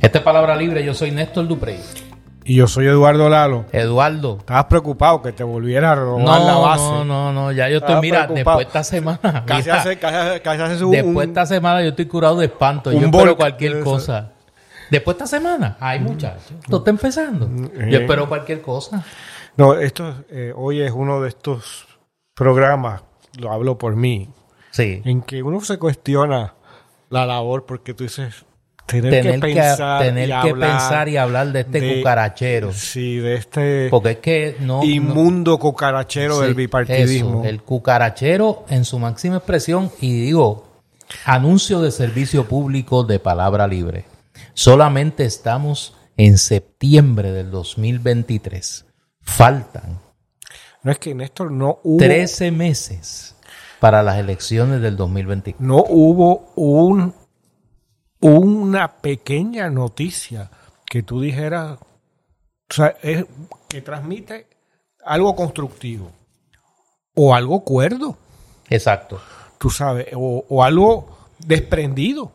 Esta es Palabra Libre, yo soy Néstor Duprey. Y yo soy Eduardo Lalo. Eduardo. Estabas preocupado que te volviera a robar No, la base. no, no, no, ya yo estoy, mira, preocupado. después de esta semana, Casi mira, hace, casi, casi hace un- después de esta semana yo estoy curado de espanto, yo espero cualquier cosa. Después de esta semana, ay muchachos, esto está empezando. eh. Yo espero cualquier cosa. No, esto eh, hoy es uno de estos programas, lo hablo por mí, Sí. en que uno se cuestiona la labor porque tú dices tener, Tener que que, pensar, tener y que hablar pensar y hablar de este de- cucarachero. Sí, de este Porque es que no... no- inmundo cucarachero Sí, del bipartidismo. eso, el cucarachero en su máxima expresión y digo, anuncio de servicio público de palabra libre. Solamente estamos en septiembre del 2023. Faltan No es que Néstor no hubo 13 meses para las elecciones del 2024. no hubo un una pequeña noticia que tú dijeras, o sea, es- que transmite algo constructivo o algo cuerdo, Exacto. tú sabes, o, o algo desprendido.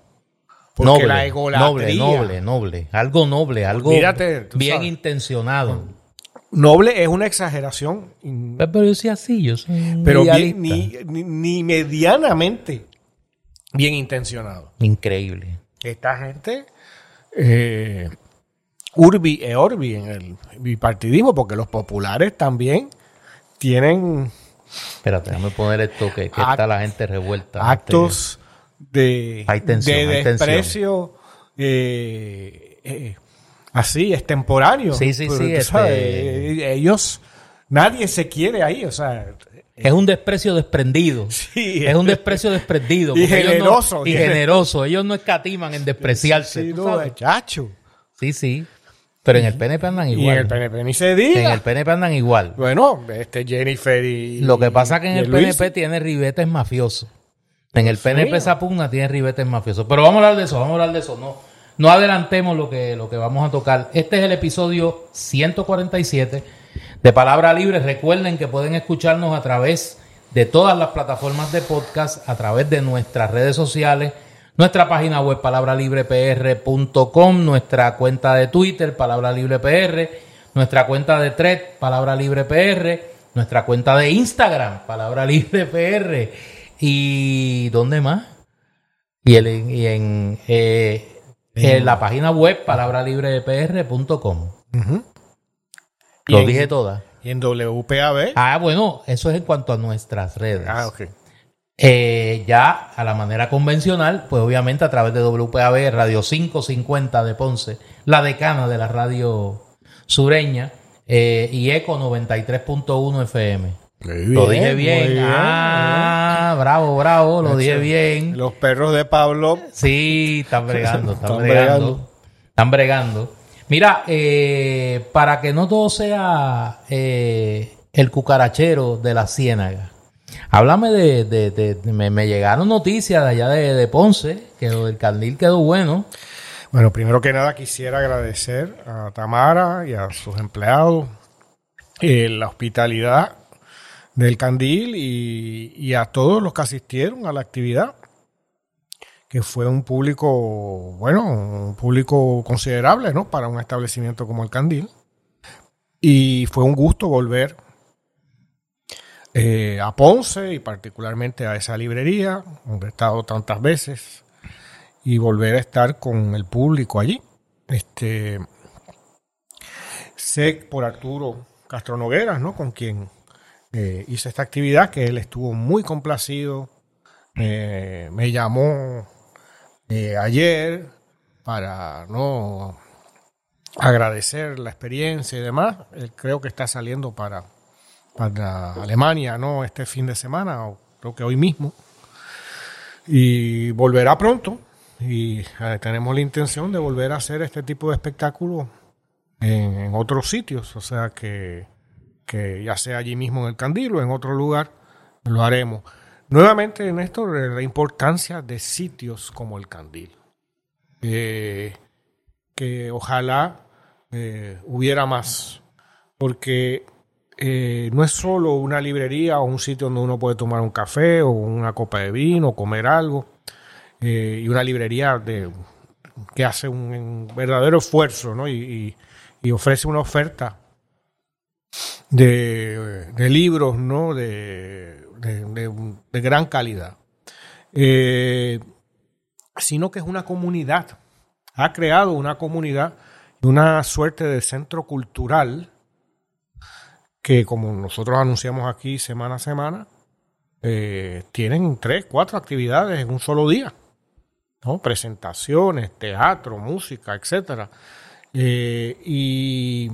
Porque Noble, la egolatría, noble, noble, noble. Algo noble, algo Mírate, bien sabes. intencionado. noble es una exageración, Pero yo sí así, yo soy pero bien- ni, ni medianamente bien intencionado. Increíble. Esta gente eh, urbi e orbi en el bipartidismo, porque los populares también tienen Espérate, déjame poner esto que, que Act- está la gente revuelta. actos de, tensión, de desprecio eh, eh, así, extemporáneo. Sí, sí, Pero sí, este- sabes, ellos, nadie se quiere ahí, o sea, Es un desprecio desprendido. Sí. es un desprecio desprendido. Y no- generoso, y generoso. Ellos no escatiman en despreciarse. sí, tú no, chacho. sí, sí. Pero en el PNP andan Y en igual. el PNP ni se diga. En el PNP andan igual. Bueno, este Jennifer y. Lo que pasa es que en el PNP tiene ribetes mafiosos. En el PNP esa pugna tiene ribetes mafiosos. Pero vamos a hablar de eso, vamos a hablar de eso. No, no adelantemos lo que, lo que vamos a tocar. Este es el episodio 147 de Palabra Libre. Recuerden que pueden escucharnos a través de todas las plataformas de podcast, a través de nuestras redes sociales, nuestra página web palabralibrepr.com, nuestra cuenta de Twitter, Palabra Libre PR, nuestra cuenta de Thread, Palabra Libre PR, nuestra cuenta de Instagram, Palabra Libre PR. ¿Y dónde más? Y, el, y en, eh, en la página web, palabralibrepr.com. Y Lo en- dije todas. Y en WPAB. Ah, bueno, eso es en cuanto a nuestras redes. Ah, ok. Eh, ya a la manera convencional, pues obviamente a través de WPAB, Radio 550 de Ponce, la decana de la radio sureña, eh, y ECO 93.1 FM. lo dije bien. Ah, bravo, bravo, lo dije bien. Los perros de Pablo. Sí, están bregando, están, Están bregando, bregando. Están bregando. Mira, eh, para que no todo sea eh, el cucarachero de la ciénaga, háblame de... de- de- me, llegaron noticias de allá de, Ponce, que del candil quedó bueno. Bueno, primero que nada quisiera agradecer a Tamara y a sus empleados eh, la hospitalidad del Candil y a todos los que asistieron a la actividad, fue un público, bueno, un público considerable, ¿no? Para un establecimiento como el Candil. Y fue un gusto volver eh, a Ponce y particularmente a esa librería, donde he estado tantas veces, y volver a estar con el público allí. Este, sé por Arturo Castro Nogueras, ¿no? Con quien eh, hice esta actividad, que él estuvo muy complacido. Eh, me llamó eh, ayer para no agradecer la experiencia y demás. Él creo que está saliendo para, para Alemania, ¿no? Este fin de semana, o creo que hoy mismo. Y volverá pronto. Y eh, tenemos la intención de volver a hacer este tipo de espectáculos en, en otros sitios. O sea que, que ya sea allí mismo en el Candil o en otro lugar, lo haremos. Nuevamente, Néstor, eh, la importancia de sitios como el Candil. Eh, que ojalá eh, hubiera más. Porque no es solo una librería o un sitio donde uno puede tomar un café o una copa de vino, comer algo, y una librería de que hace un, verdadero esfuerzo ¿no? y, ofrece una oferta de, libros ¿no? de, gran calidad. Eh, sino que es una comunidad, ha creado una comunidad una suerte de centro cultural que como nosotros anunciamos aquí semana a semana, eh, tienen tres, cuatro actividades en un solo día. ¿no? Presentaciones, teatro, música, etcétera. Eh, y,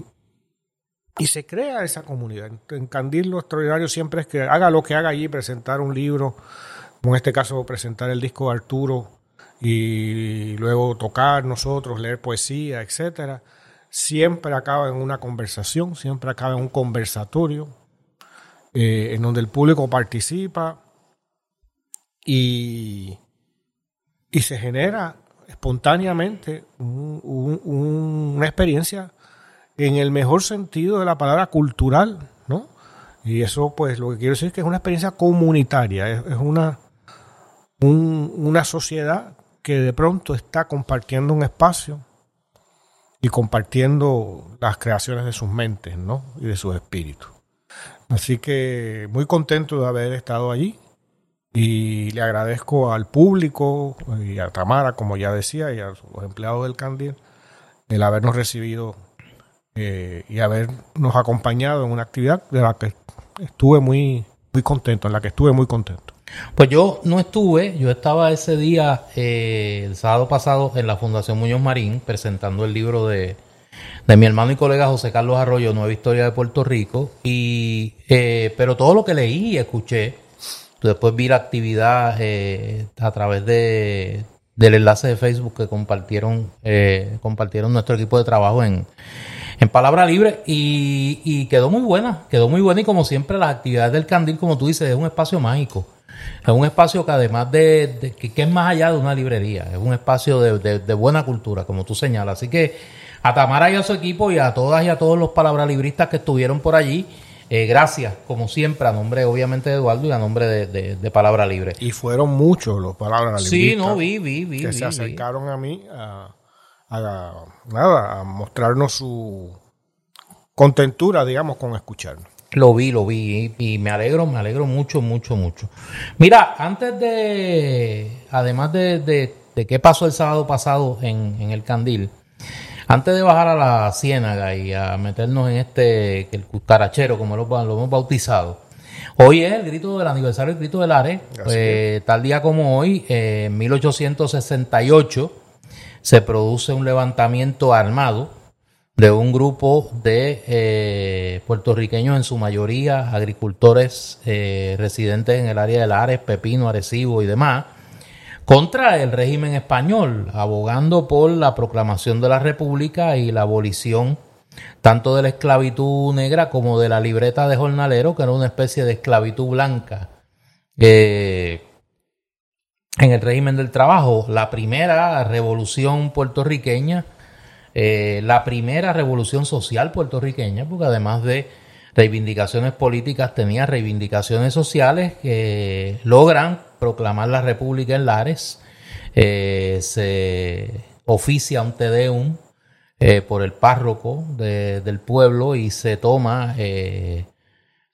y se crea esa comunidad. En Candil lo extraordinario siempre es que haga lo que haga allí, presentar un libro, como en este caso presentar el disco de Arturo y luego tocar nosotros, leer poesía, etcétera. Siempre acaba en una conversación, siempre acaba en un conversatorio eh, en donde el público participa y, y se genera espontáneamente una experiencia en el mejor sentido de la palabra cultural, ¿no? Y eso, pues, lo que quiero decir es que es una experiencia comunitaria, es, una, una sociedad que de pronto está compartiendo un espacio y compartiendo las creaciones de sus mentes, ¿no? Y de sus espíritus. Así que muy contento de haber estado allí y le agradezco al público y a Tamara, como ya decía, y a los empleados del Candil, el habernos recibido eh, y habernos acompañado en una actividad de la que estuve muy, muy contento, en la que estuve muy contento. Pues yo no estuve, yo estaba ese día, eh, el sábado pasado, en la Fundación Muñoz Marín, presentando el libro de, de mi hermano y colega José Carlos Arroyo, Nueva Historia de Puerto Rico, y eh, pero todo lo que leí y escuché, después vi la actividad eh, a través de del enlace de Facebook que compartieron eh, compartieron nuestro equipo de trabajo en, en Palabra Libre y, y, quedó muy buena, quedó muy buena y como siempre las actividades del Candil, como tú dices, es un espacio mágico. Es un espacio que además de, que, es más allá de una librería, es un espacio de, de buena cultura, como tú señalas. Así que a Tamara y a su equipo y a todas y a todos los palabralibristas que estuvieron por allí. Eh, gracias, como siempre, a nombre obviamente de Eduardo y a nombre de, Palabra Libre. Y fueron muchos los Palabras Libristas. Sí, no, vi, vi, vi. Que se acercaron a mí a, nada, a mostrarnos su contentura, digamos, con escucharnos. Lo vi, lo vi y me alegro, me alegro mucho, mucho, mucho. Mira, antes de, además de, de, qué pasó el sábado pasado en, en el Candil, antes de bajar a la ciénaga y a meternos en este, el cucarachero, como lo, hemos bautizado, hoy es el grito del aniversario del grito del Ares. Pues, tal día como hoy, en 1868, se produce un levantamiento armado de un grupo de eh, puertorriqueños, en su mayoría agricultores eh, residentes en el área del Ares, Pepino, Arecibo y demás contra el régimen español, abogando por la proclamación de la República y la abolición tanto de la esclavitud negra como de la libreta de jornalero, que era una especie de esclavitud blanca. En el régimen del trabajo, la primera revolución puertorriqueña, eh, la primera revolución social puertorriqueña, porque además de reivindicaciones políticas tenía reivindicaciones sociales que logran proclamar la República en Lares. Eh, se oficia un Tedeum eh, por el párroco del pueblo y se toma eh,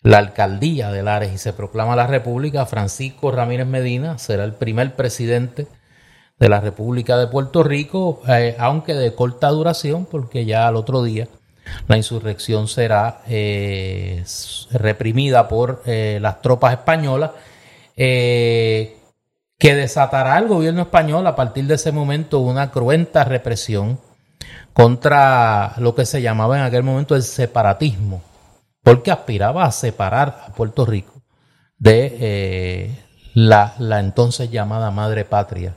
la alcaldía de Lares y se proclama la República. Francisco Ramírez Medina será el primer presidente de la República de Puerto Rico, aunque de corta duración, porque ya al otro día la insurrección será reprimida por las tropas españolas eh, que desatará el gobierno español a partir de ese momento una cruenta represión contra lo que se llamaba en aquel momento el separatismo, porque aspiraba a separar a Puerto Rico de eh, la, entonces llamada madre patria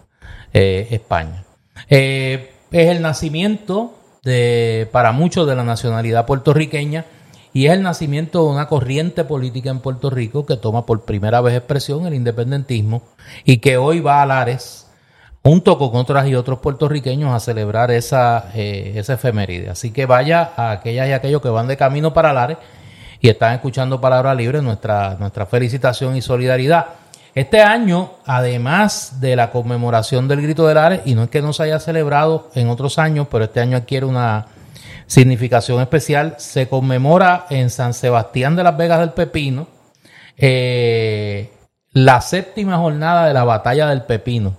eh, España. es el nacimiento de, para muchos de la nacionalidad puertorriqueña y es el nacimiento de una corriente política en Puerto Rico que toma por primera vez expresión el independentismo y que hoy va a Lares junto con otras y otros puertorriqueños a celebrar esa, eh, esa efeméride. Así que vaya a aquellas y aquellos que van de camino para Lares y están escuchando Palabra Libre, nuestra, nuestra felicitación y solidaridad. Este año, además de la conmemoración del Grito del Ares, y no es que no se haya celebrado en otros años, pero este año adquiere una significación especial, se conmemora en San Sebastián de las Vegas del Pepino eh, la séptima jornada de la Batalla del Pepino.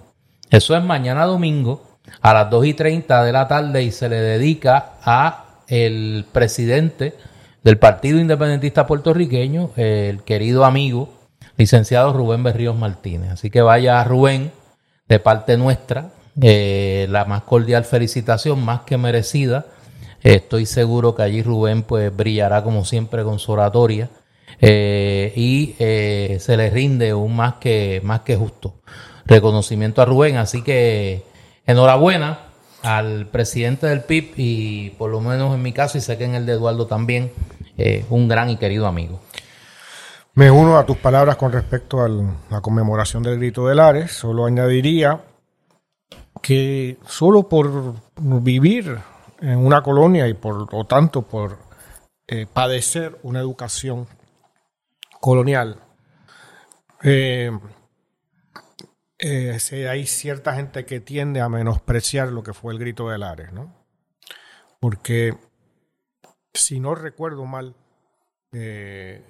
Eso es mañana domingo a las 2 y 30 de la tarde y se le dedica a el presidente del Partido Independentista Puertorriqueño, el querido amigo, licenciado Rubén Berríos Martínez. Así que vaya Rubén, de parte nuestra, eh, la más cordial felicitación, más que merecida. estoy seguro que allí Rubén pues brillará como siempre con su oratoria eh, y eh, se le rinde un más que, más que justo reconocimiento a Rubén. Así que enhorabuena al presidente del PIB y por lo menos en mi caso y sé que en el de Eduardo también, eh, un gran y querido amigo. Me uno a tus palabras con respecto a la conmemoración del grito de Lares. Solo añadiría que solo por vivir en una colonia y por lo tanto por eh, padecer una educación colonial, eh, eh, hay cierta gente que tiende a menospreciar lo que fue el grito de Lares, ¿no? Porque, si no recuerdo mal, eh,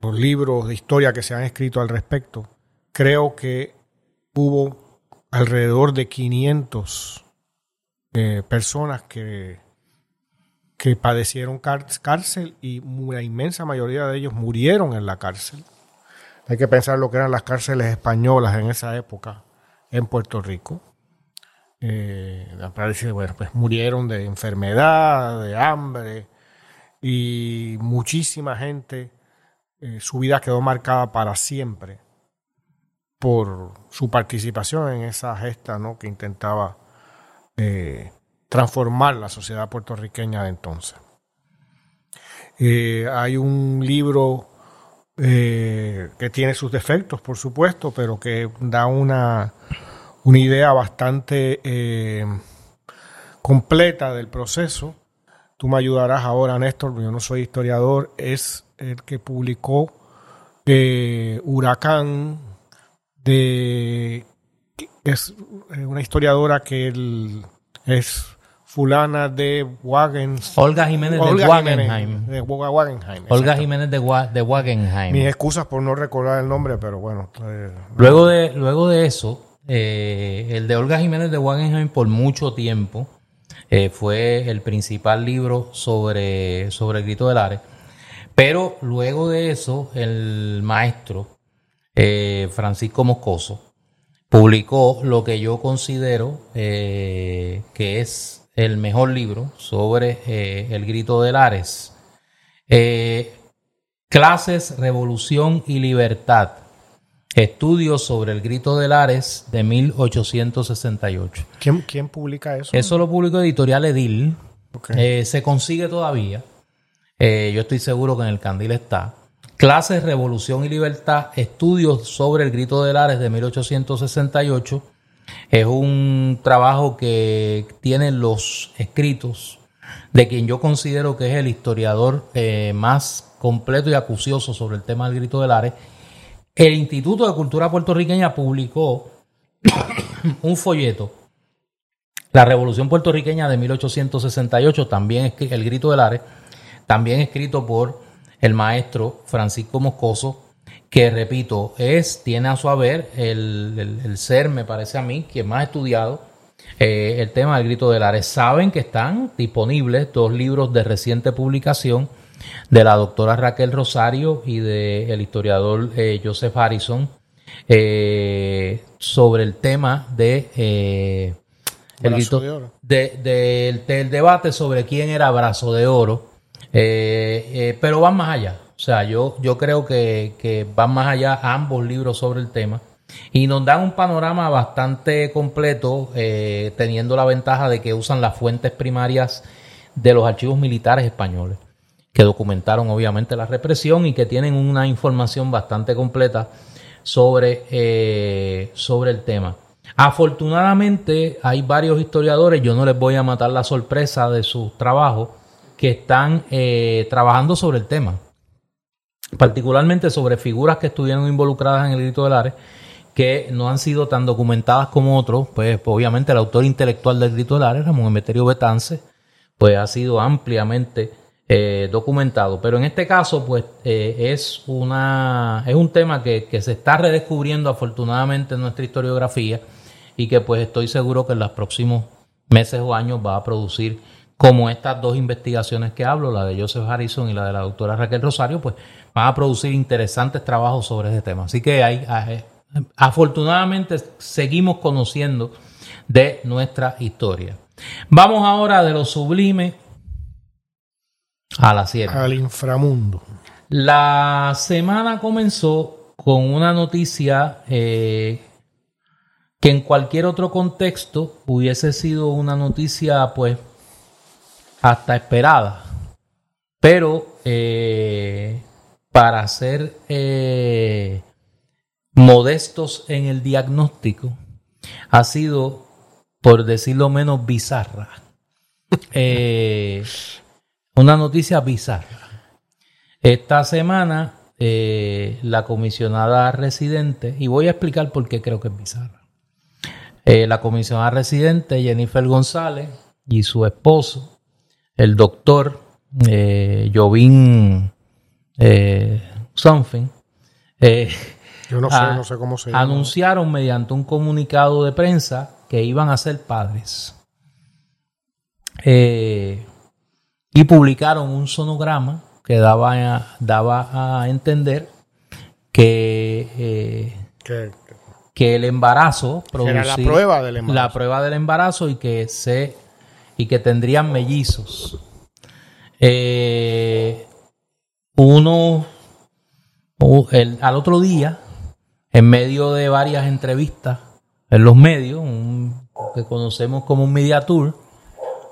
los libros de historia que se han escrito al respecto, creo que hubo alrededor de 500 eh, personas que, que padecieron cárcel y la inmensa mayoría de ellos murieron en la cárcel. Hay que pensar lo que eran las cárceles españolas en esa época en Puerto Rico. Eh, bueno, pues murieron de enfermedad, de hambre y muchísima gente, eh, su vida quedó marcada para siempre por su participación en esa gesta ¿no? que intentaba eh, transformar la sociedad puertorriqueña de entonces. Eh, hay un libro eh, que tiene sus defectos, por supuesto, pero que da una, una idea bastante eh, completa del proceso. Tú me ayudarás ahora, Néstor, yo no soy historiador, es el que publicó eh, Huracán, de, es una historiadora que él es fulana de Wagens. Olga Jiménez de Wagenheim. de Wagenheim. Olga Jiménez de, de, Wagenheim. Mis excusas por no recordar el nombre, pero bueno. Eh, luego, de, luego de eso, eh, el de Olga Jiménez de Wagenheim por mucho tiempo eh, fue el principal libro sobre, sobre el grito del Ares. Pero luego de eso, el maestro Francisco Moscoso publicó lo que yo considero que es el mejor libro sobre eh, el grito de Lares. Eh, clases, Revolución y Libertad. Estudios sobre el grito de Lares de 1868. ¿Quién, quién publica eso? Eso lo publicó Editorial Edil. Eh, se consigue todavía. yo estoy seguro que en el Candil está. Clases, Revolución y Libertad. Estudios sobre el grito de Lares de 1868 es un trabajo que tiene los escritos de quien yo considero que es el historiador eh, más completo y acucioso sobre el tema del grito del Ares. El Instituto de Cultura Puertorriqueña publicó un folleto, La Revolución Puertorriqueña de 1868, también el grito del Ares, también escrito por el maestro Francisco Moscoso, que repito, es, tiene a su haber el, ser, me parece a mí, quien más ha estudiado eh, el tema del grito del Ares. Saben que están disponibles dos libros de reciente publicación de la doctora Raquel Rosario y del historiador eh, Joseph Harrison eh, sobre el tema de el grito, de, del debate sobre quién era brazo de oro, pero van más allá. O sea, yo, yo creo que, van más allá ambos libros sobre el tema y nos dan un panorama bastante completo, eh, teniendo la ventaja de que usan las fuentes primarias de los archivos militares españoles, que documentaron obviamente la represión y que tienen una información bastante completa sobre, eh, sobre el tema. Afortunadamente hay varios historiadores, yo no les voy a matar la sorpresa de sus trabajos, que están eh, trabajando sobre el tema. Particularmente sobre figuras que estuvieron involucradas en el grito de Lares, que no han sido tan documentadas como otros, pues obviamente el autor intelectual del grito de Lares, Ramón Emeterio Betance, pues ha sido ampliamente eh, documentado. Pero en este caso, pues eh, es, una, es un tema que, que, se está redescubriendo afortunadamente en nuestra historiografía y que pues estoy seguro que en los próximos meses o años va a producir como estas dos investigaciones que hablo, la de Joseph Harrison y la de la doctora Raquel Rosario, pues van a producir interesantes trabajos sobre este tema. Así que hay, hay afortunadamente seguimos conociendo de nuestra historia. Vamos ahora de lo sublime a la sierra. Al inframundo. La semana comenzó con una noticia eh, que en cualquier otro contexto hubiese sido una noticia pues hasta esperada. Pero eh, para ser eh, modestos en el diagnóstico, ha sido, por decirlo menos, bizarra. una noticia bizarra. Esta semana la comisionada residente, y voy a explicar por qué creo que es bizarra. Eh, la comisionada residente Jennifer González y su esposo, el doctor eh, Jovín eh, Something, eh, Yo no sé, no sé cómo se llama. anunciaron mediante un comunicado de prensa que iban a ser padres. y publicaron un sonograma que daba a, daba a entender que, que que el embarazo producía la prueba del embarazo. la prueba del embarazo y que se y que tendrían mellizos. Eh, uno el, al otro día en medio de varias entrevistas en los medios un, que conocemos como un media tour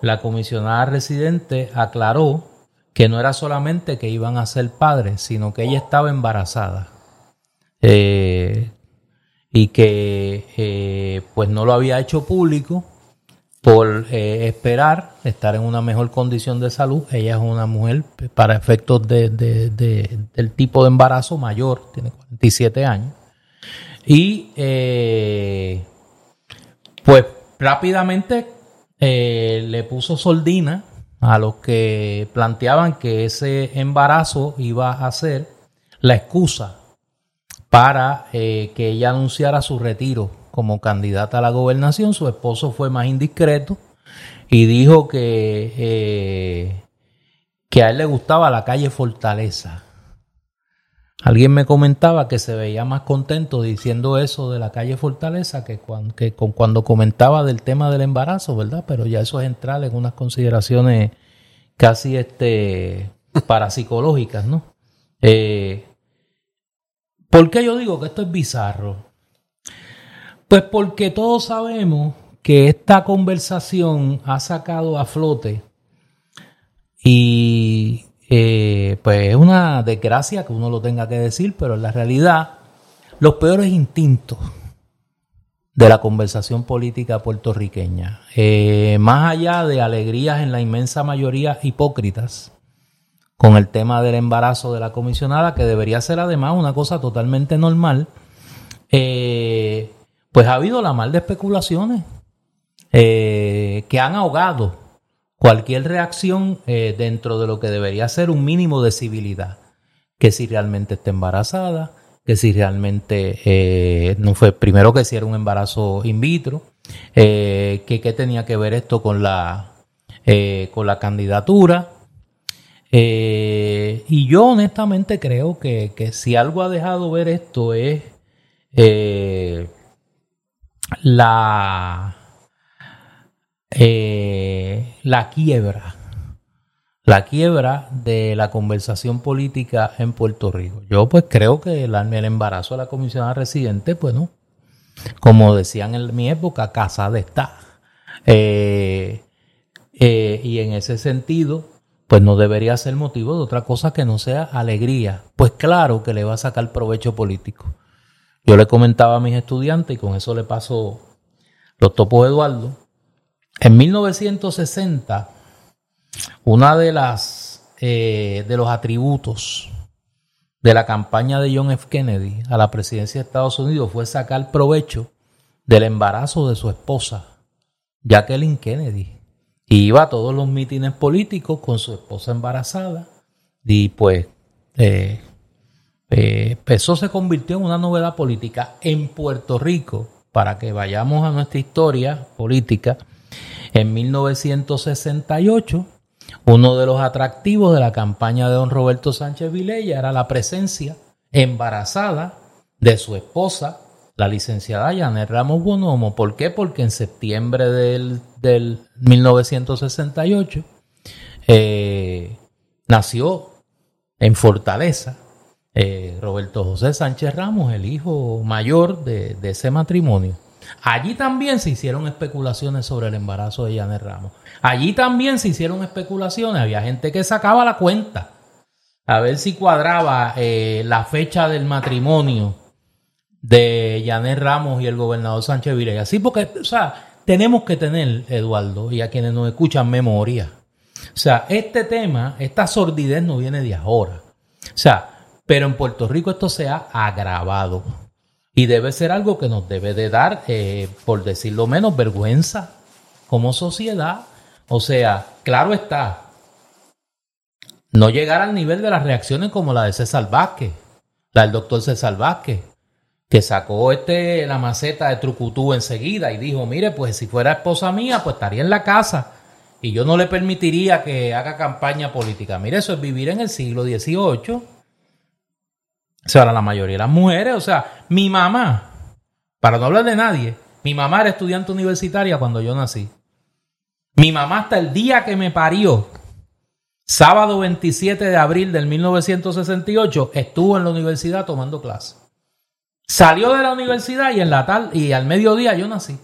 la comisionada residente aclaró que no era solamente que iban a ser padres sino que ella estaba embarazada. Eh, y que eh, pues no lo había hecho público por eh, esperar estar en una mejor condición de salud. Ella es una mujer para efectos de, del tipo de embarazo mayor, tiene 47 años. Y eh, pues rápidamente le puso soldina a los que planteaban que ese embarazo iba a ser la excusa para eh, que ella anunciara su retiro como candidata a la gobernación. Su esposo fue más indiscreto y dijo que, eh, que a él le gustaba la calle Fortaleza. Alguien me comentaba que se veía más contento diciendo eso de la calle Fortaleza que cuando, que con cuando comentaba del tema del embarazo, ¿verdad? Pero ya eso es entrar en unas consideraciones casi este parapsicológicas, ¿no? Eh, ¿Por qué yo digo que esto es bizarro? Pues porque todos sabemos que esta conversación ha sacado a flote y eh, pues es una desgracia que uno lo tenga que decir, pero en la realidad los peores instintos de la conversación política puertorriqueña, eh, más allá de alegrías en la inmensa mayoría hipócritas, con el tema del embarazo de la comisionada, que debería ser además una cosa totalmente normal, eh, pues ha habido la mal de especulaciones eh, que han ahogado cualquier reacción eh, dentro de lo que debería ser un mínimo de civilidad. Que si realmente está embarazada, que si realmente no fue, primero que si era un embarazo in vitro, que qué tenía que ver esto con la, con la candidatura, eh, y yo honestamente creo que, si algo ha dejado ver esto es eh, la, eh, la quiebra, la quiebra de la conversación política en Puerto Rico. Yo pues creo que el, embarazo de la comisionada residente, pues no, como decían en mi época, casada está. y en ese sentido, pues no debería ser motivo de otra cosa que no sea alegría. Pues claro que le va a sacar provecho político. Yo le comentaba a mis estudiantes, y con eso le paso los topos Eduardo, en 1960, una de las eh, de los atributos de la campaña de John F. Kennedy a la presidencia de Estados Unidos fue sacar provecho del embarazo de su esposa, Jacqueline Kennedy. Y iba a todos los mítines políticos con su esposa embarazada. Y pues eh, eh, eso se convirtió en una novedad política en Puerto Rico. Para que vayamos a nuestra historia política, en 1968 uno de los atractivos de la campaña de don Roberto Sánchez Vilella era la presencia embarazada de su esposa, la licenciada Janet Ramos Bonomo. ¿Por qué? Porque en septiembre del, 1968 eh, nació en Fortaleza eh, Roberto José Sánchez Ramos, el hijo mayor de, ese matrimonio. Allí también se hicieron especulaciones sobre el embarazo de Janet Ramos. Allí también se hicieron especulaciones. Había gente que sacaba la cuenta a ver si cuadraba eh, la fecha del matrimonio de Janet Ramos y el gobernador Sánchez Vilella. Sí, porque, o sea, tenemos que tener, Eduardo, y a quienes nos escuchan, memoria. O sea, este tema, esta sordidez no viene de ahora. O sea, pero en Puerto Rico esto se ha agravado. Y debe ser algo que nos debe de dar, eh, por decirlo menos, vergüenza como sociedad. O sea, claro está, no llegar al nivel de las reacciones como la de César Vázquez, la del doctor César Vázquez, que sacó este, la maceta de Trucutú enseguida y dijo, mire, pues si fuera esposa mía, pues estaría en la casa y yo no le permitiría que haga campaña política. Mire, eso es vivir en el siglo XVIII o sea, la mayoría de las mujeres, o sea, mi mamá, para no hablar de nadie, mi mamá era estudiante universitaria cuando yo nací. Mi mamá hasta el día que me parió, sábado 27 de abril del 1968, estuvo en la universidad tomando clase. Salió de la universidad y en la tal y al mediodía yo nací.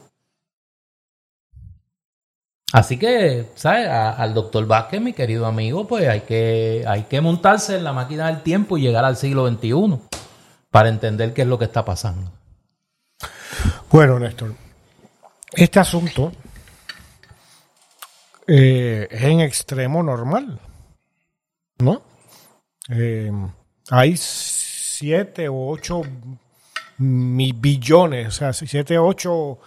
Así que, ¿sabes? al doctor Vázquez, mi querido amigo, pues hay que, hay que montarse en la máquina del tiempo y llegar al siglo XXI para entender qué es lo que está pasando. Bueno, Néstor, este asunto eh, es en extremo normal, ¿no? Eh, hay siete o ocho billones, o sea, siete o ocho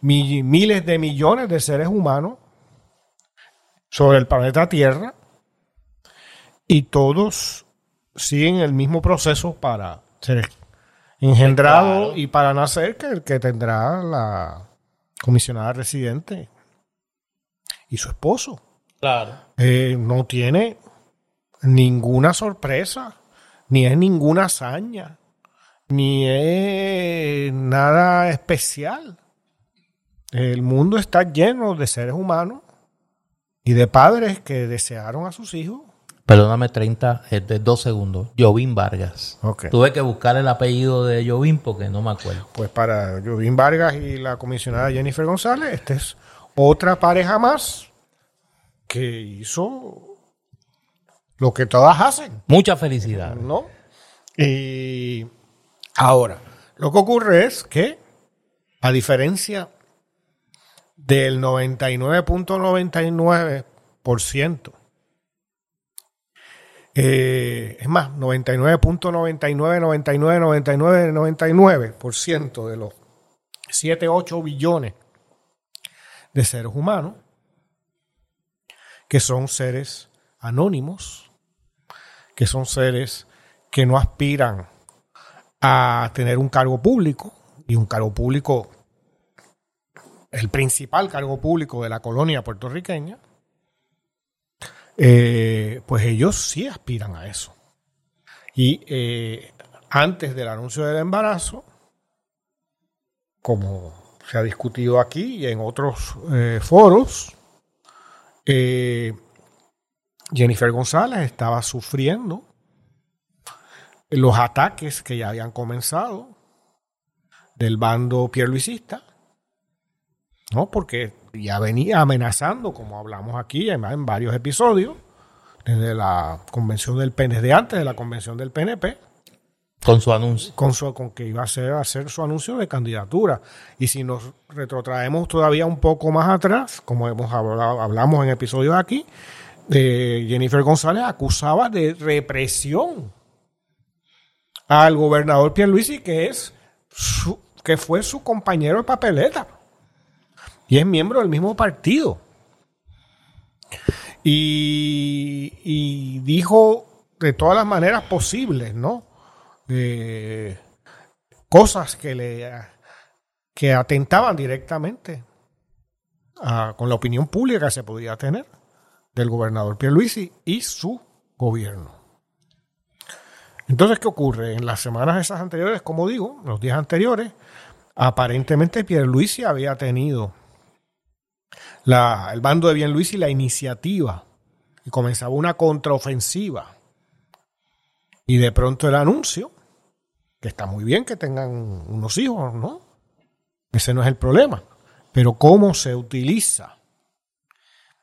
miles de millones de seres humanos sobre el planeta Tierra y todos siguen el mismo proceso para ser engendrado y para nacer que el que tendrá la comisionada residente y su esposo. Claro. Eh, no tiene ninguna sorpresa, ni es ninguna hazaña, ni es nada especial. El mundo está lleno de seres humanos y de padres que desearon a sus hijos. Perdóname 30, eh, de dos segundos. Jovín Vargas. Tuve que buscar el apellido de Jovín porque no me acuerdo. Pues para Jovín Vargas y la comisionada Jennifer González, esta es otra pareja más que hizo lo que todas hacen. Mucha felicidad. ¿No? Y ahora, lo que ocurre es que, a diferencia del 99.99%. Eh, es más, 99.99999999% de los 7, 8 billones de seres humanos, que son seres anónimos, que son seres que no aspiran a tener un cargo público, y un cargo público el principal cargo público de la colonia puertorriqueña, eh, pues ellos sí aspiran a eso. Y eh, antes del anuncio del embarazo, como se ha discutido aquí y en otros eh, foros, Jennifer González estaba sufriendo los ataques que ya habían comenzado del bando pierluisista ¿no? Porque ya venía amenazando, como hablamos aquí en, en varios episodios, desde la convención del PNP, desde antes de la convención del PNP. Con su anuncio. Con, su, con que iba a hacer, hacer su anuncio de candidatura. Y si nos retrotraemos todavía un poco más atrás, como hemos hablado, hablamos en episodios aquí, de Jennifer González acusaba de represión al gobernador Pierluisi, que es su, que fue su compañero de papeleta. Y es miembro del mismo partido. Y, y dijo de todas las maneras posibles, ¿no? Eh, cosas que le que atentaban directamente a, con la opinión pública que se podía tener del gobernador Pierluisi y su gobierno. Entonces, ¿qué ocurre? En las semanas esas anteriores, como digo, los días anteriores, aparentemente Pierluisi había tenido la, el bando de Pierluisi la iniciativa y comenzaba una contraofensiva. Y de pronto el anuncio, que está muy bien que tengan unos hijos, ¿no? Ese no es el problema. Pero cómo se utiliza.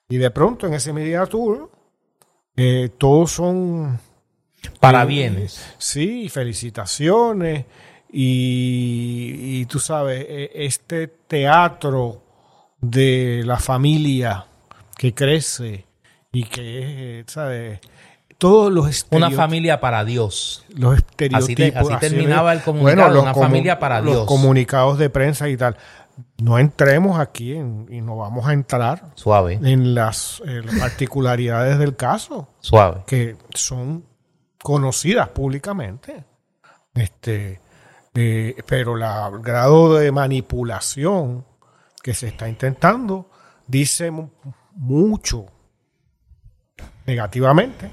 Y de pronto en ese media tour, eh, todos son Para eh, bienes. Sí, felicitaciones. Y, y tú sabes, eh, este teatro de la familia que crece y que es, ¿sabes? Todos los Una familia para Dios. Los Así, estereotipos. te- así terminaba el comunicado, los una comu- familia para los Dios. comunicados de prensa y tal. No entremos aquí en- y no vamos a entrar Suave, en las, eh, las particularidades del caso suave. que son conocidas públicamente. Este, eh, pero la- el grado de manipulación que se está intentando dice mu- mucho negativamente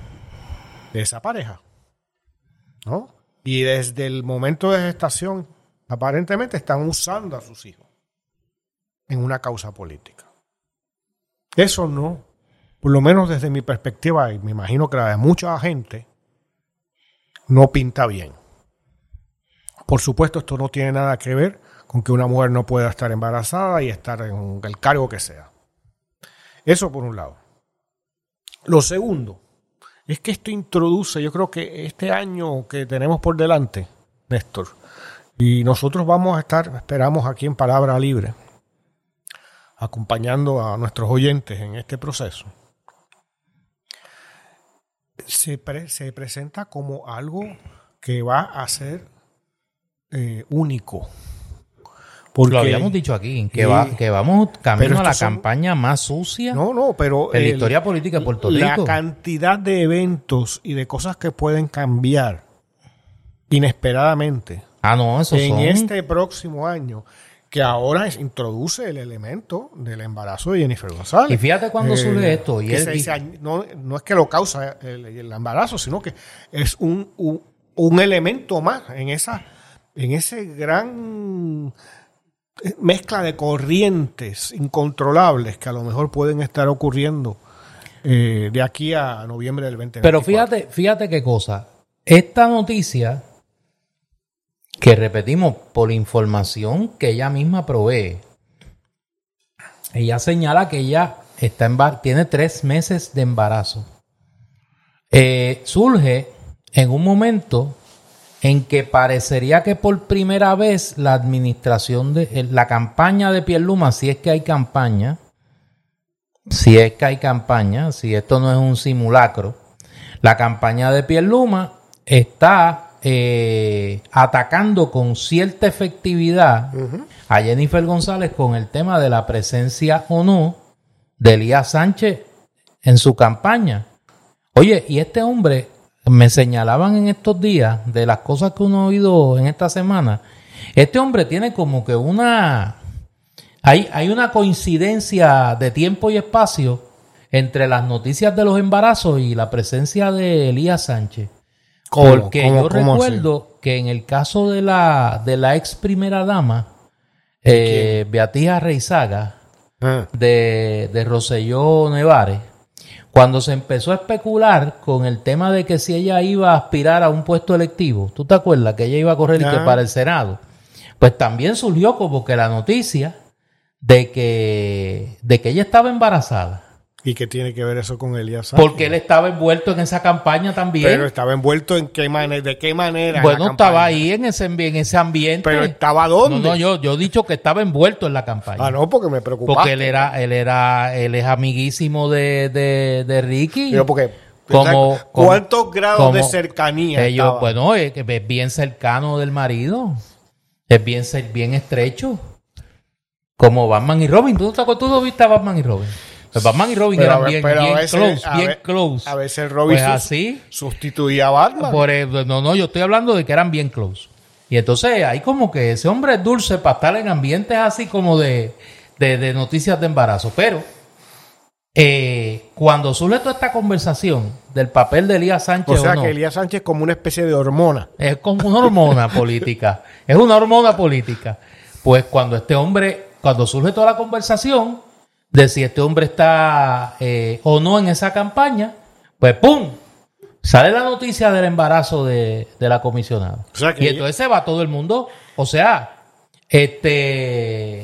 de esa pareja. ¿no? Y desde el momento de gestación, aparentemente están usando a sus hijos en una causa política. Eso no, por lo menos desde mi perspectiva, y me imagino que la de mucha gente, no pinta bien. Por supuesto, esto no tiene nada que ver con que una mujer no pueda estar embarazada y estar en el cargo que sea. Eso por un lado. Lo segundo es que esto introduce, yo creo que este año que tenemos por delante, Néstor, y nosotros vamos a estar, esperamos aquí en Palabra Libre, acompañando a nuestros oyentes en este proceso, se, pre- se presenta como algo que va a ser eh, único. Porque, Lo habíamos dicho aquí, que, Sí. va, que vamos camino a la son- campaña más sucia No, no, pero en la el- historia política de Puerto la Rico. cantidad de eventos y de cosas que pueden cambiar inesperadamente Ah, no, eso en son... este próximo año, que ahora es- introduce el elemento del embarazo de Jennifer González. Y fíjate cuando surge esto, y él- se y- no, no es que lo causa el, el embarazo, sino que es un, un, un elemento más en esa en ese gran eh, mezcla de corrientes incontrolables que a lo mejor pueden estar ocurriendo eh, de aquí a noviembre del 2024. Pero fíjate, fíjate qué cosa. Esta noticia, que repetimos por información que ella misma provee, ella señala que ella está embar- tiene tres meses de embarazo. Eh, surge en un momento en que parecería que por primera vez la administración de eh, la campaña de Pierluma, si es que hay campaña, si es que hay campaña, si esto no es un simulacro, la campaña de Pierluma está eh, atacando con cierta efectividad a Jennifer González con el tema de la presencia o no de Elías Sánchez en su campaña. Oye, y este hombre, me señalaban en estos días de las cosas que uno ha oído en esta semana, este hombre tiene como que una... Hay, hay una coincidencia de tiempo y espacio entre las noticias de los embarazos y la presencia de Elías Sánchez. Porque ¿Cómo? yo ¿Cómo así? recuerdo que en el caso de la, de la ex primera dama, eh, Beatriz Arreizaga, Ah, de, de Roselló Nevares, cuando se empezó a especular con el tema de que si ella iba a aspirar a un puesto electivo, ¿tú te acuerdas que ella iba a correr y que para el Senado? Pues también surgió como que la noticia de que, de que ella estaba embarazada, ¿Y qué tiene que ver eso con Elías porque él estaba envuelto en esa campaña también. Pero estaba envuelto en qué manera, de qué manera. en bueno, estaba ahí en ese, en ese ambiente. Pero estaba dónde? No, no, yo, yo he dicho que estaba envuelto en la campaña. Ah, no, porque me preocupaba. Porque él era, él era, él es amiguísimo de, de, de Ricky. Digo, porque Como, como- ¿Cuántos grados de cercanía? ellos, estaban? bueno, es, es bien cercano del marido. Es bien, bien estrecho. Como Batman y Robin. ¿Tú? ¿Tú no viste a Batman y Robin? Pues Batman y Robin Pero a eran bien, pero a bien veces- close, a bien ve- close. A veces Robin Pues así. sustituía a Batman. Por no, no, yo estoy hablando de que eran bien close. Y entonces hay como que ese hombre es dulce para estar en ambientes así como de, de, de noticias de embarazo. Pero eh, cuando surge toda esta conversación del papel de Elías Sánchez o sea o no, que Elías Sánchez es como una especie de hormona. es como una hormona política. Es una hormona política. Pues cuando este hombre, cuando surge toda la conversación de si este hombre está eh, o no en esa campaña, pues ¡pum! Sale la noticia del embarazo de, de la comisionada. O sea y ella- entonces se va todo el mundo. O sea, este.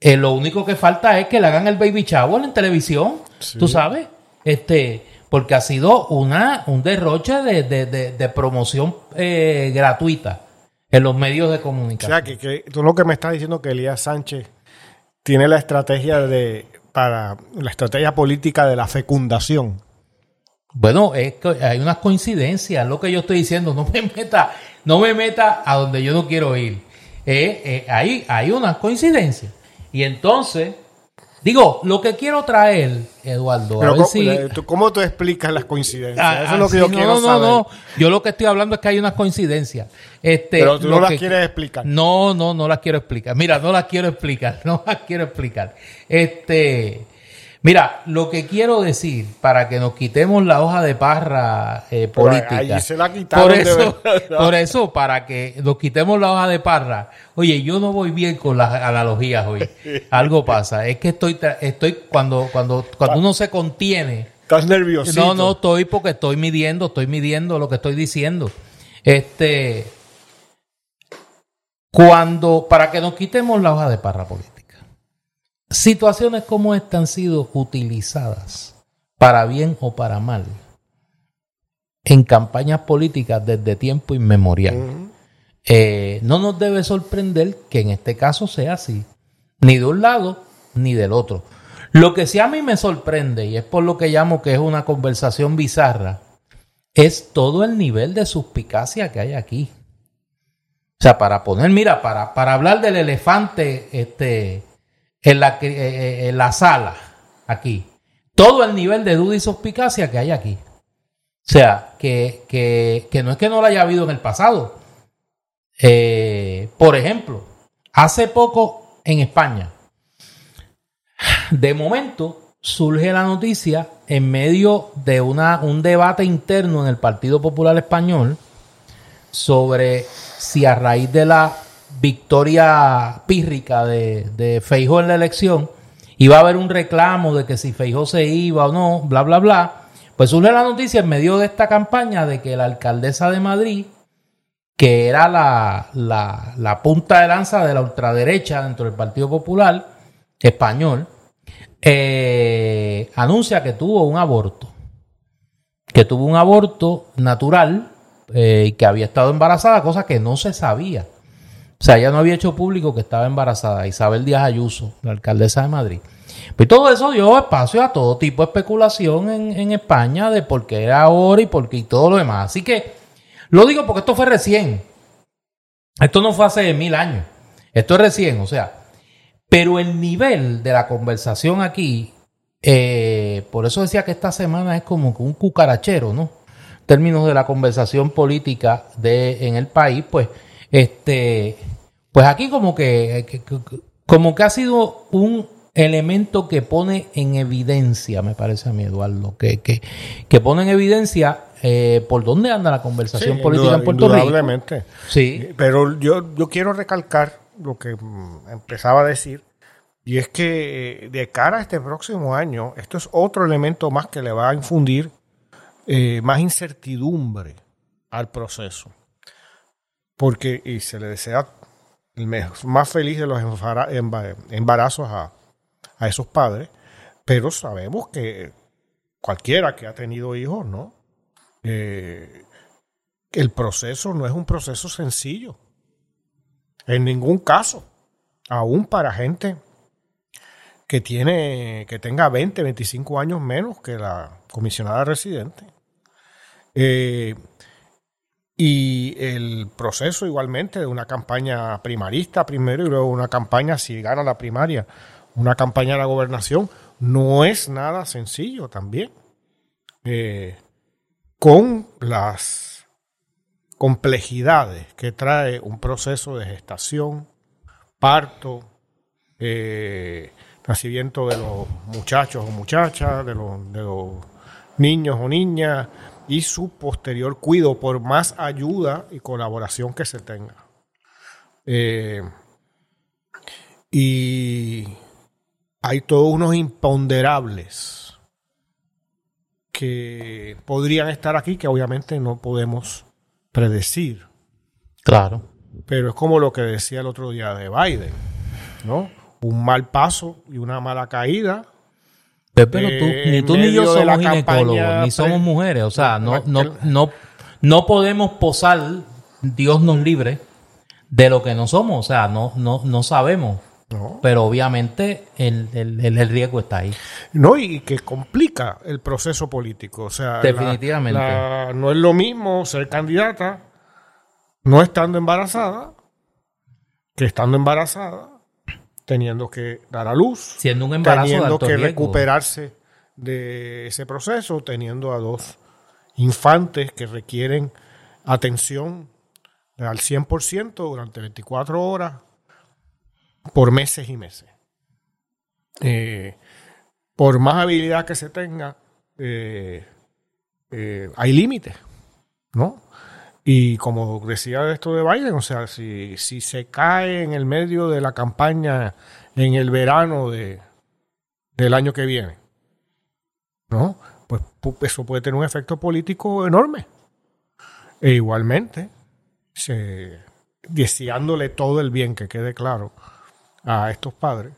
eh, lo único que falta es que le hagan el baby shower en televisión. Tú sabes. Este. Porque ha sido una, un derroche de, de- de- de promoción eh, gratuita en los medios de O comunicación. sea que, que tú lo que me estás diciendo que Elías Sánchez tiene la estrategia de para la estrategia política de la fecundación. Bueno, es que hay unas coincidencias, lo que yo estoy diciendo, no me meta, no me meta a donde yo no quiero ir. Eh, eh, hay, hay unas coincidencias. Y entonces, digo, lo que quiero traer, Eduardo, a Pero ver ¿cómo, si... eh, tú- ¿cómo tú explicas las coincidencias? Ah, Eso es lo que ah, yo sí, no, quiero no, saber. No, no, yo lo que estoy hablando es que hay unas coincidencias. Este, Pero tú no las que- quieres explicar. No, no, no las quiero explicar. Mira, no las quiero explicar, no las quiero explicar. Este, mira, lo que quiero decir para que nos quitemos la hoja de parra eh, política. ahí se la quitaron por eso, por eso, para que nos quitemos la hoja de parra. Oye, yo no voy bien con las analogías hoy. Algo pasa. Es que estoy, estoy cuando, cuando, cuando uno se contiene. Estás nerviosito. No, no estoy porque estoy midiendo, estoy midiendo lo que estoy diciendo. Este, cuando, para que nos quitemos la hoja de parra política, situaciones como esta han sido utilizadas para bien o para mal en campañas políticas desde tiempo inmemorial. Eh, no nos debe sorprender que en este caso sea así, ni de un lado ni del otro. Lo que sí a mí me sorprende, y es por lo que llamo que es una conversación bizarra, es todo el nivel de suspicacia que hay aquí. O sea, para poner, mira, para, para hablar del elefante este, en, la, eh, eh, la sala, aquí, todo el nivel de duda y suspicacia que hay aquí. O sea, que, que, que no es que no lo haya habido en el pasado. Eh, por ejemplo, hace poco en España, de momento surge la noticia en medio de una, un debate interno en el Partido Popular Español sobre si a raíz de la victoria pírrica de, de Feijó en la elección iba a haber un reclamo de que si Feijó se iba o no, bla, bla, bla. Pues surge la noticia en medio de esta campaña de que la alcaldesa de Madrid, que era la, la, la punta de lanza de la ultraderecha dentro del Partido Popular español, eh, anuncia que tuvo un aborto. Que tuvo un aborto natural eh, que había estado embarazada, cosa que no se sabía. O sea, ella no había hecho público que estaba embarazada. Isabel Díaz Ayuso, la alcaldesa de Madrid. Pues todo eso dio espacio a todo tipo de especulación en, en España de por qué era ahora y por qué y todo lo demás. Así que lo digo porque esto fue recién. Esto no fue hace mil años. Esto es recién, o sea. Pero el nivel de la conversación aquí, eh, por eso decía que esta semana es como un cucarachero, ¿no? En términos de la conversación política de, en el país, pues, este, pues aquí como que, que- que- como que ha sido un elemento que pone en evidencia, me parece a mí, Eduardo, que, que, que pone en evidencia eh, por dónde anda la conversación Sí, política en Puerto Rico. indudablemente. Sí. Pero yo, yo quiero recalcar lo que mm, empezaba a decir, y es que eh, de cara a este próximo año, esto es otro elemento más que le va a infundir eh, más incertidumbre al proceso. Porque, y se le desea más feliz de los embara- emba- embarazos a, a esos padres, pero sabemos que cualquiera que ha tenido hijos, ¿no? Eh, el proceso no es un proceso sencillo. En ningún caso. Aún para gente que tiene, que tenga 20, 25 años menos que la comisionada residente. Eh, y el proceso igualmente de una campaña primarista primero y luego una campaña, si gana la primaria, una campaña de la gobernación, no es nada sencillo también. Eh, con las complejidades que trae un proceso de gestación, parto, eh, nacimiento de los muchachos o muchachas, de los, de los niños o niñas y su posterior cuido por más ayuda y colaboración que se tenga. Eh, y hay todos unos imponderables que podrían estar aquí que obviamente no podemos predecir. Claro. Pero es como lo que decía el otro día de Biden, ¿no? Un mal paso y una mala caída. Pero tú, ni tú ni yo somos ginecólogos, ni somos mujeres. O sea, no, no, no, no podemos posar, Dios nos libre, de lo que no somos. O sea, no, no, no sabemos. Pero obviamente el, el, riesgo está ahí. No, y que complica el proceso político. O sea, definitivamente. no es lo mismo ser candidata no estando embarazada que estando embarazada, teniendo que dar a luz, siendo un embarazo teniendo que recuperarse de ese proceso, teniendo a dos infantes que requieren atención al 100% durante 24 horas por meses y meses. Eh, por más habilidad que se tenga, eh, eh, hay límites, ¿no? Y como decía esto de Biden, o sea, si, si se cae en el medio de la campaña en el verano de, del año que viene, ¿no? Pues eso puede tener un efecto político enorme. E igualmente, se, deseándole todo el bien, que quede claro, a estos padres,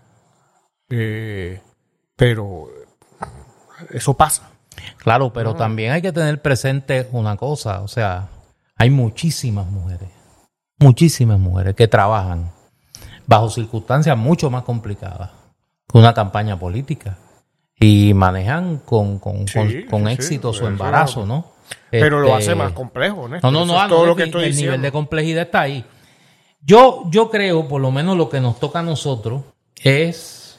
eh, pero eso pasa. Claro, pero también hay que tener presente una cosa, o sea, hay muchísimas mujeres, muchísimas mujeres que trabajan bajo circunstancias mucho más complicadas que una campaña política y manejan con, con, con, éxito su embarazo, ¿no? Pero lo hace este, más complejo, ¿no? No, no, no, todo lo que estoy el nivel de complejidad está ahí. Yo, yo creo, por lo menos lo que nos toca a nosotros, es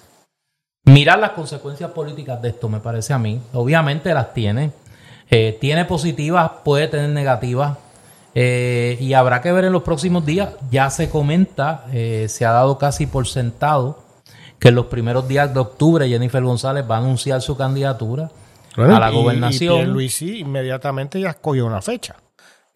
mirar las consecuencias políticas de esto, me parece a mí. Obviamente las tiene. Eh, tiene positivas, puede tener negativas. Eh, y habrá que ver en los próximos días. Ya se comenta, eh, se ha dado casi por sentado que en los primeros días de octubre Jennifer González va a anunciar su candidatura a la gobernación. Y sí inmediatamente ya escogió una fecha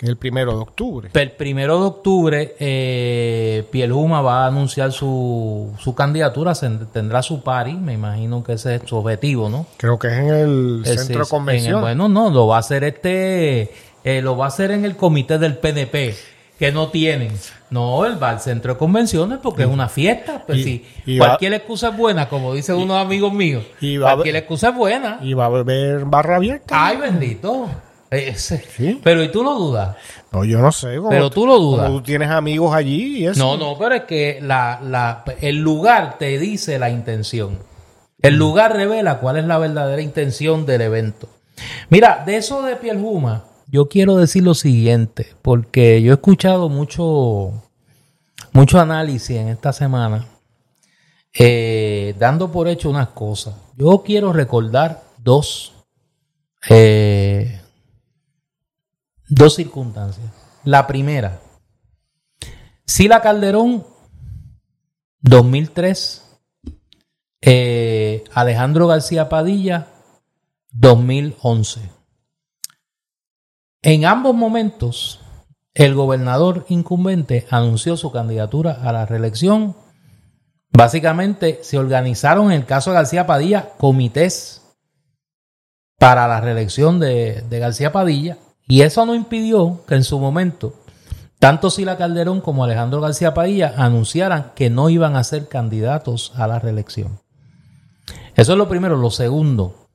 el primero de octubre. El primero de octubre, eh, Pielhuma va a anunciar su, su candidatura, tendrá su pari, me imagino que ese es su objetivo, ¿no? Creo que es en el centro de convención. bueno, no, lo va a hacer este, eh, lo va a hacer en el comité del PNP, que no tienen. No, él va al centro de convenciones porque es una fiesta. Pues sí, cualquier excusa es buena, como dicen unos amigos míos. cualquier excusa es buena. Y va a haber barra abierta. Ay, bendito. Ese. Pero ¿y tú lo dudas? No, yo no sé. pero tú lo dudas. Tú tienes amigos allí y eso. No, no, pero es que la, la, el lugar te dice la intención. El lugar revela cuál es la verdadera intención del evento. Mira, de eso de Piel Juma, yo quiero decir lo siguiente, porque yo he escuchado mucho, mucho análisis en esta semana, eh, dando por hecho unas cosas. Yo quiero recordar dos eh, dos circunstancias. La primera, Sila Calderón, 2003, eh, Alejandro García Padilla, 2011. En ambos momentos, el gobernador incumbente anunció su candidatura a la reelección. Básicamente se organizaron en el caso de García Padilla comités para la reelección de, de García Padilla y eso no impidió que en su momento tanto Sila Calderón como Alejandro García Padilla anunciaran que no iban a ser candidatos a la reelección. Eso es lo primero. Lo segundo,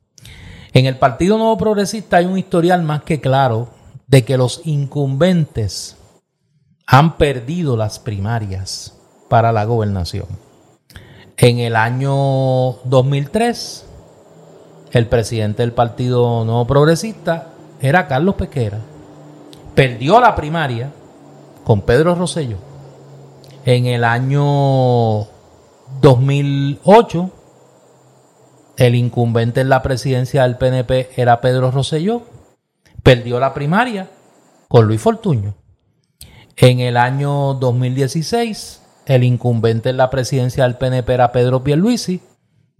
en el Partido Nuevo Progresista hay un historial más que claro de que los incumbentes han perdido las primarias para la gobernación. En el año 2003, el presidente del Partido Nuevo Progresista era Carlos Pequera. Perdió la primaria con Pedro Rosselló. En el año 2008, el incumbente en la presidencia del PNP era Pedro Rosselló. Perdió la primaria con Luis Fortuño. En el año 2016, el incumbente en la presidencia del PNP era Pedro Pierluisi.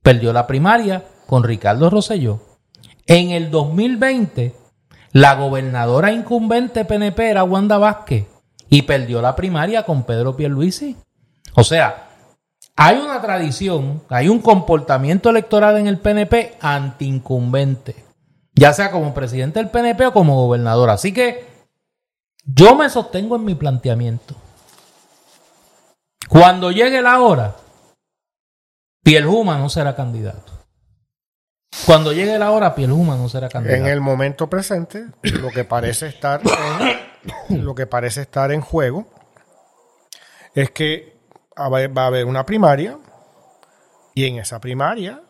Perdió la primaria con Ricardo Rosselló. En el 2020, la gobernadora incumbente PNP era Wanda Vázquez y perdió la primaria con Pedro Pierluisi. O sea, hay una tradición, hay un comportamiento electoral en el PNP anti-incumbente, ya sea como presidente del PNP o como gobernador. Así que yo me sostengo en mi planteamiento. Cuando llegue la hora, Pielhuma no será candidato. Cuando llegue la hora, Pielhuma no será candidato. En el momento presente, lo que parece estar en, lo que parece estar en juego es que va a haber una primaria y en esa primaria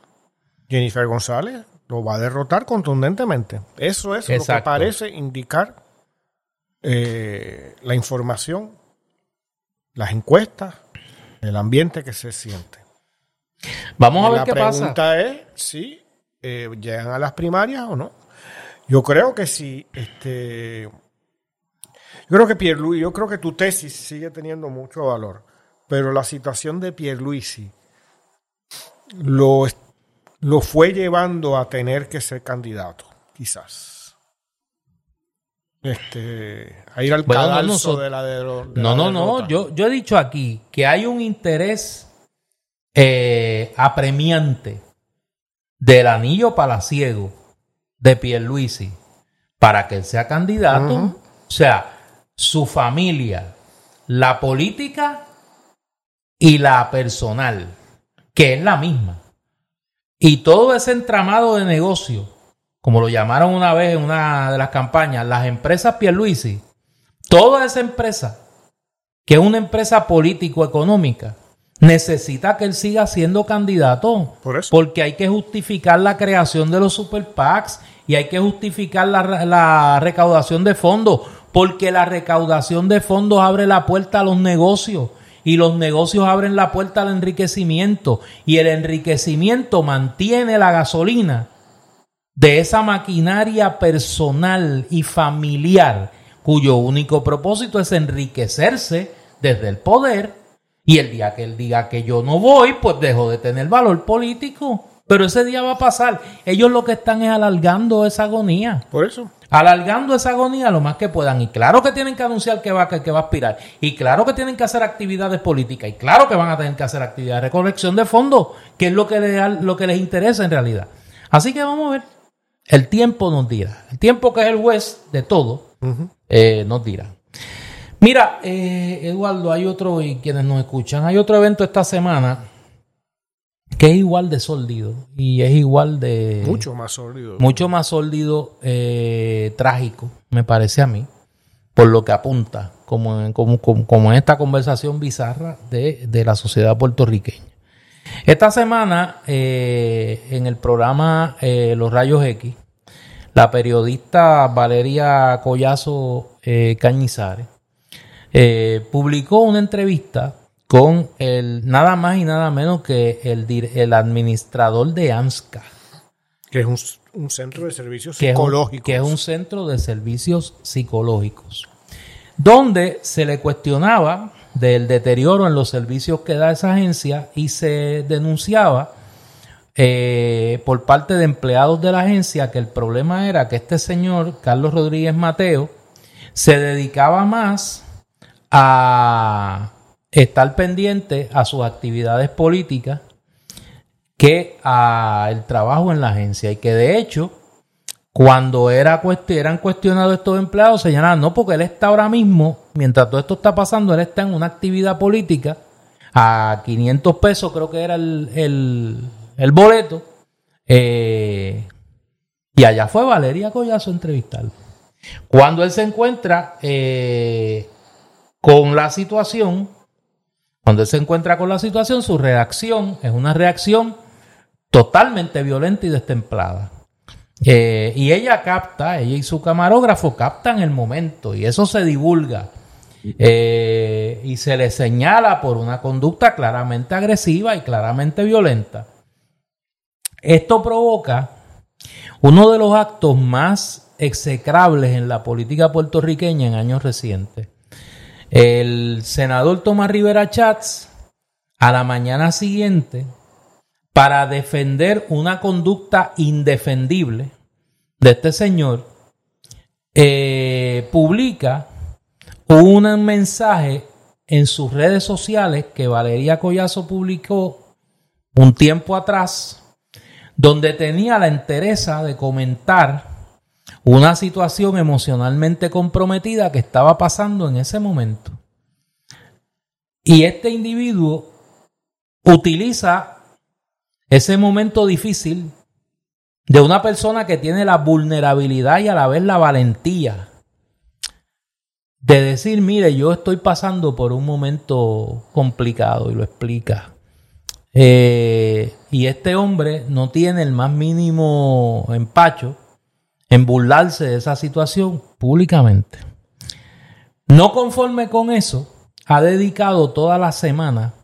Jennifer González lo va a derrotar contundentemente. Eso es lo que parece indicar eh, la información, las encuestas, el ambiente que se siente. Vamos a ver qué pasa. La pregunta es si eh, llegan a las primarias o no. Yo creo que sí. Este, yo creo que Pierluisi, yo creo que tu tesis sigue teniendo mucho valor, pero la situación de Pierluisi lo, lo fue llevando a tener que ser candidato, quizás. Este, a ir al cadalso de la de, No, no, no. Yo, yo he dicho aquí que hay un interés eh, apremiante del anillo palaciego de Pierluisi para que él sea candidato. O sea, su familia, la política y la personal, que es la misma. Y todo ese entramado de negocio, como lo llamaron una vez en una de las campañas, las empresas Pierluisi, toda esa empresa, que es una empresa político-económica, necesita que él siga siendo candidato. Por eso. Porque hay que justificar la creación de los super PACs y hay que justificar la, la recaudación de fondos. Porque la recaudación de fondos abre la puerta a los negocios y los negocios abren la puerta al enriquecimiento y el enriquecimiento mantiene la gasolina de esa maquinaria personal y familiar cuyo único propósito es enriquecerse desde el poder y el día que él diga que yo no voy, pues dejo de tener valor político. Pero ese día va a pasar. Ellos lo que están es alargando esa agonía. Por eso. Alargando esa agonía lo más que puedan. Y claro que tienen que anunciar que va, que, va a aspirar. Y claro que tienen que hacer actividades políticas. Y claro que van a tener que hacer actividades de recolección de fondos, que es lo que, les, lo que les interesa en realidad. Así que vamos a ver. El tiempo nos dirá. El tiempo que es el juez de todo, eh, nos dirá. Mira, eh, Eduardo, hay otro, y quienes nos escuchan, hay otro evento esta semana que es igual de sórdido y es igual de... Mucho más sórdido. Mucho más sórdido, eh, trágico, me parece a mí, por lo que apunta, como, como, como, en esta conversación bizarra de, de, la sociedad puertorriqueña. Esta semana, eh, en el programa eh, Los Rayos X, la periodista Valeria Collazo Cañizares publicó una entrevista con el nada más y nada menos que el, el administrador de AMSCA. Que es un, centro de servicios psicológicos. que es un centro de servicios psicológicos. Donde se le cuestionaba del deterioro en los servicios que da esa agencia y se denunciaba eh, por parte de empleados de la agencia que el problema era que este señor, Carlos Rodríguez Mateo, se dedicaba más a estar pendiente a sus actividades políticas que a el trabajo en la agencia. Y que de hecho cuando era eran cuestionados estos empleados señalaban no porque él está ahora mismo mientras todo esto está pasando él está en una actividad política a 500 pesos creo que era el, el, boleto eh, y allá fue Valeria Collazo a entrevistarlo. Cuando él se encuentra eh, con la situación, cuando él se encuentra con la situación, su reacción es una reacción totalmente violenta y destemplada. Eh, y ella capta, ella y su camarógrafo captan el momento y eso se divulga. Eh, y se le señala por una conducta claramente agresiva y claramente violenta. Esto provoca uno de los actos más execrables en la política puertorriqueña en años recientes. El senador Tomás Rivera Chats, a la mañana siguiente, para defender una conducta indefendible de este señor, eh, publica un mensaje en sus redes sociales que Valeria Collazo publicó un tiempo atrás, donde tenía la entereza de comentar una situación emocionalmente comprometida que estaba pasando en ese momento. Y este individuo utiliza ese momento difícil de una persona que tiene la vulnerabilidad y a la vez la valentía de decir, mire, yo estoy pasando por un momento complicado y lo explica. Eh, y este hombre no tiene el más mínimo empacho en burlarse de esa situación públicamente. No conforme con eso, ha dedicado toda la semana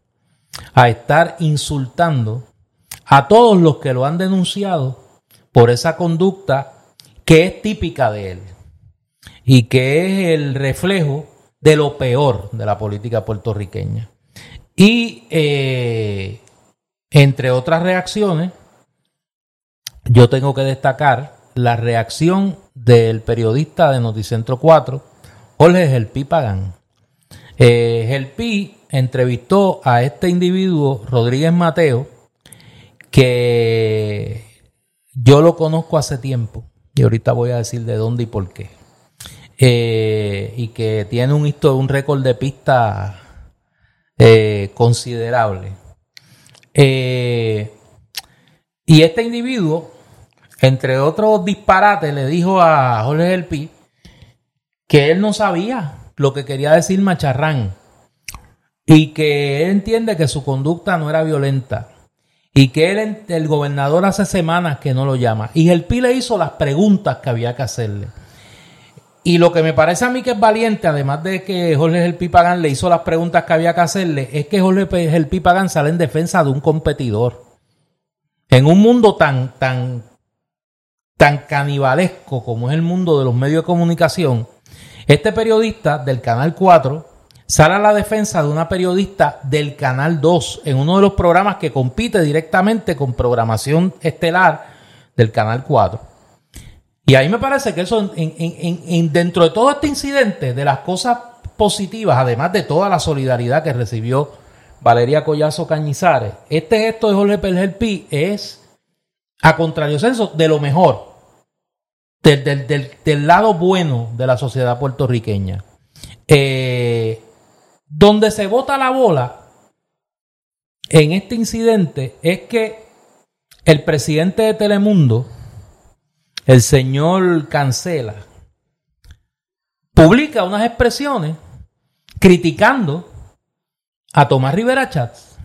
a estar insultando a todos los que lo han denunciado por esa conducta que es típica de él y que es el reflejo de lo peor de la política puertorriqueña. Y eh, entre otras reacciones, yo tengo que destacar la reacción del periodista de Noticentro 4, Jorge Gelpi Pagán. Eh, Gelpi entrevistó a este individuo, Rodríguez Mateo, que yo lo conozco hace tiempo y ahorita voy a decir de dónde y por qué. Eh, y que tiene un, récord de pista eh, considerable. Eh, y este individuo entre otros disparates, le dijo a Jorge El que él no sabía lo que quería decir Macharrán y que él entiende que su conducta no era violenta y que él, el gobernador hace semanas que no lo llama. Y el Pi le hizo las preguntas que había que hacerle. Y lo que me parece a mí que es valiente, además de que Jorge El Pagán le hizo las preguntas que había que hacerle, es que Jorge El Pagán sale en defensa de un competidor. En un mundo tan, tan, tan canibalesco como es el mundo de los medios de comunicación, este periodista del Canal 4 sale a la defensa de una periodista del Canal 2 en uno de los programas que compite directamente con programación estelar del Canal 4. Y ahí me parece que eso, en, dentro de todo este incidente, de las cosas positivas, además de toda la solidaridad que recibió Valeria Collazo Cañizares, este gesto de Jorge Pelger es, a contrario censo, de lo mejor del, lado bueno de la sociedad puertorriqueña. Eh, donde se bota la bola en este incidente es que el presidente de Telemundo, el señor Cancela, publica unas expresiones criticando a Tomás Rivera Chats.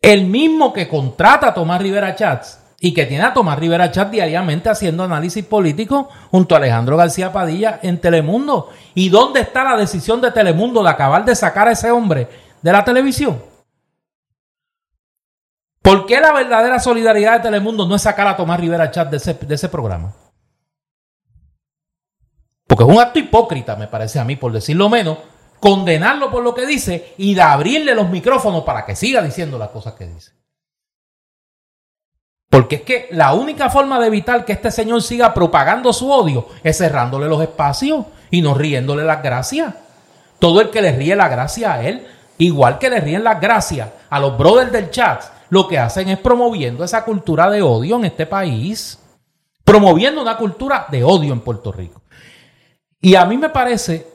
El mismo que contrata a Tomás Rivera Chats y que tiene a Tomás Rivera Chat diariamente haciendo análisis político junto a Alejandro García Padilla en Telemundo. ¿Y dónde está la decisión de Telemundo de acabar de sacar a ese hombre de la televisión? ¿Por qué la verdadera solidaridad de Telemundo no es sacar a Tomás Rivera Chat de ese, de ese programa? Porque es un acto hipócrita, me parece a mí, por decirlo menos, condenarlo por lo que dice y de abrirle los micrófonos para que siga diciendo las cosas que dice. Porque es que la única forma de evitar que este señor siga propagando su odio es cerrándole los espacios y no riéndole las gracias. Todo el que le ríe la gracia a él, igual que le ríen las gracias a los brothers del chat, lo que hacen es promoviendo esa cultura de odio en este país. Promoviendo una cultura de odio en Puerto Rico. Y a mí me parece,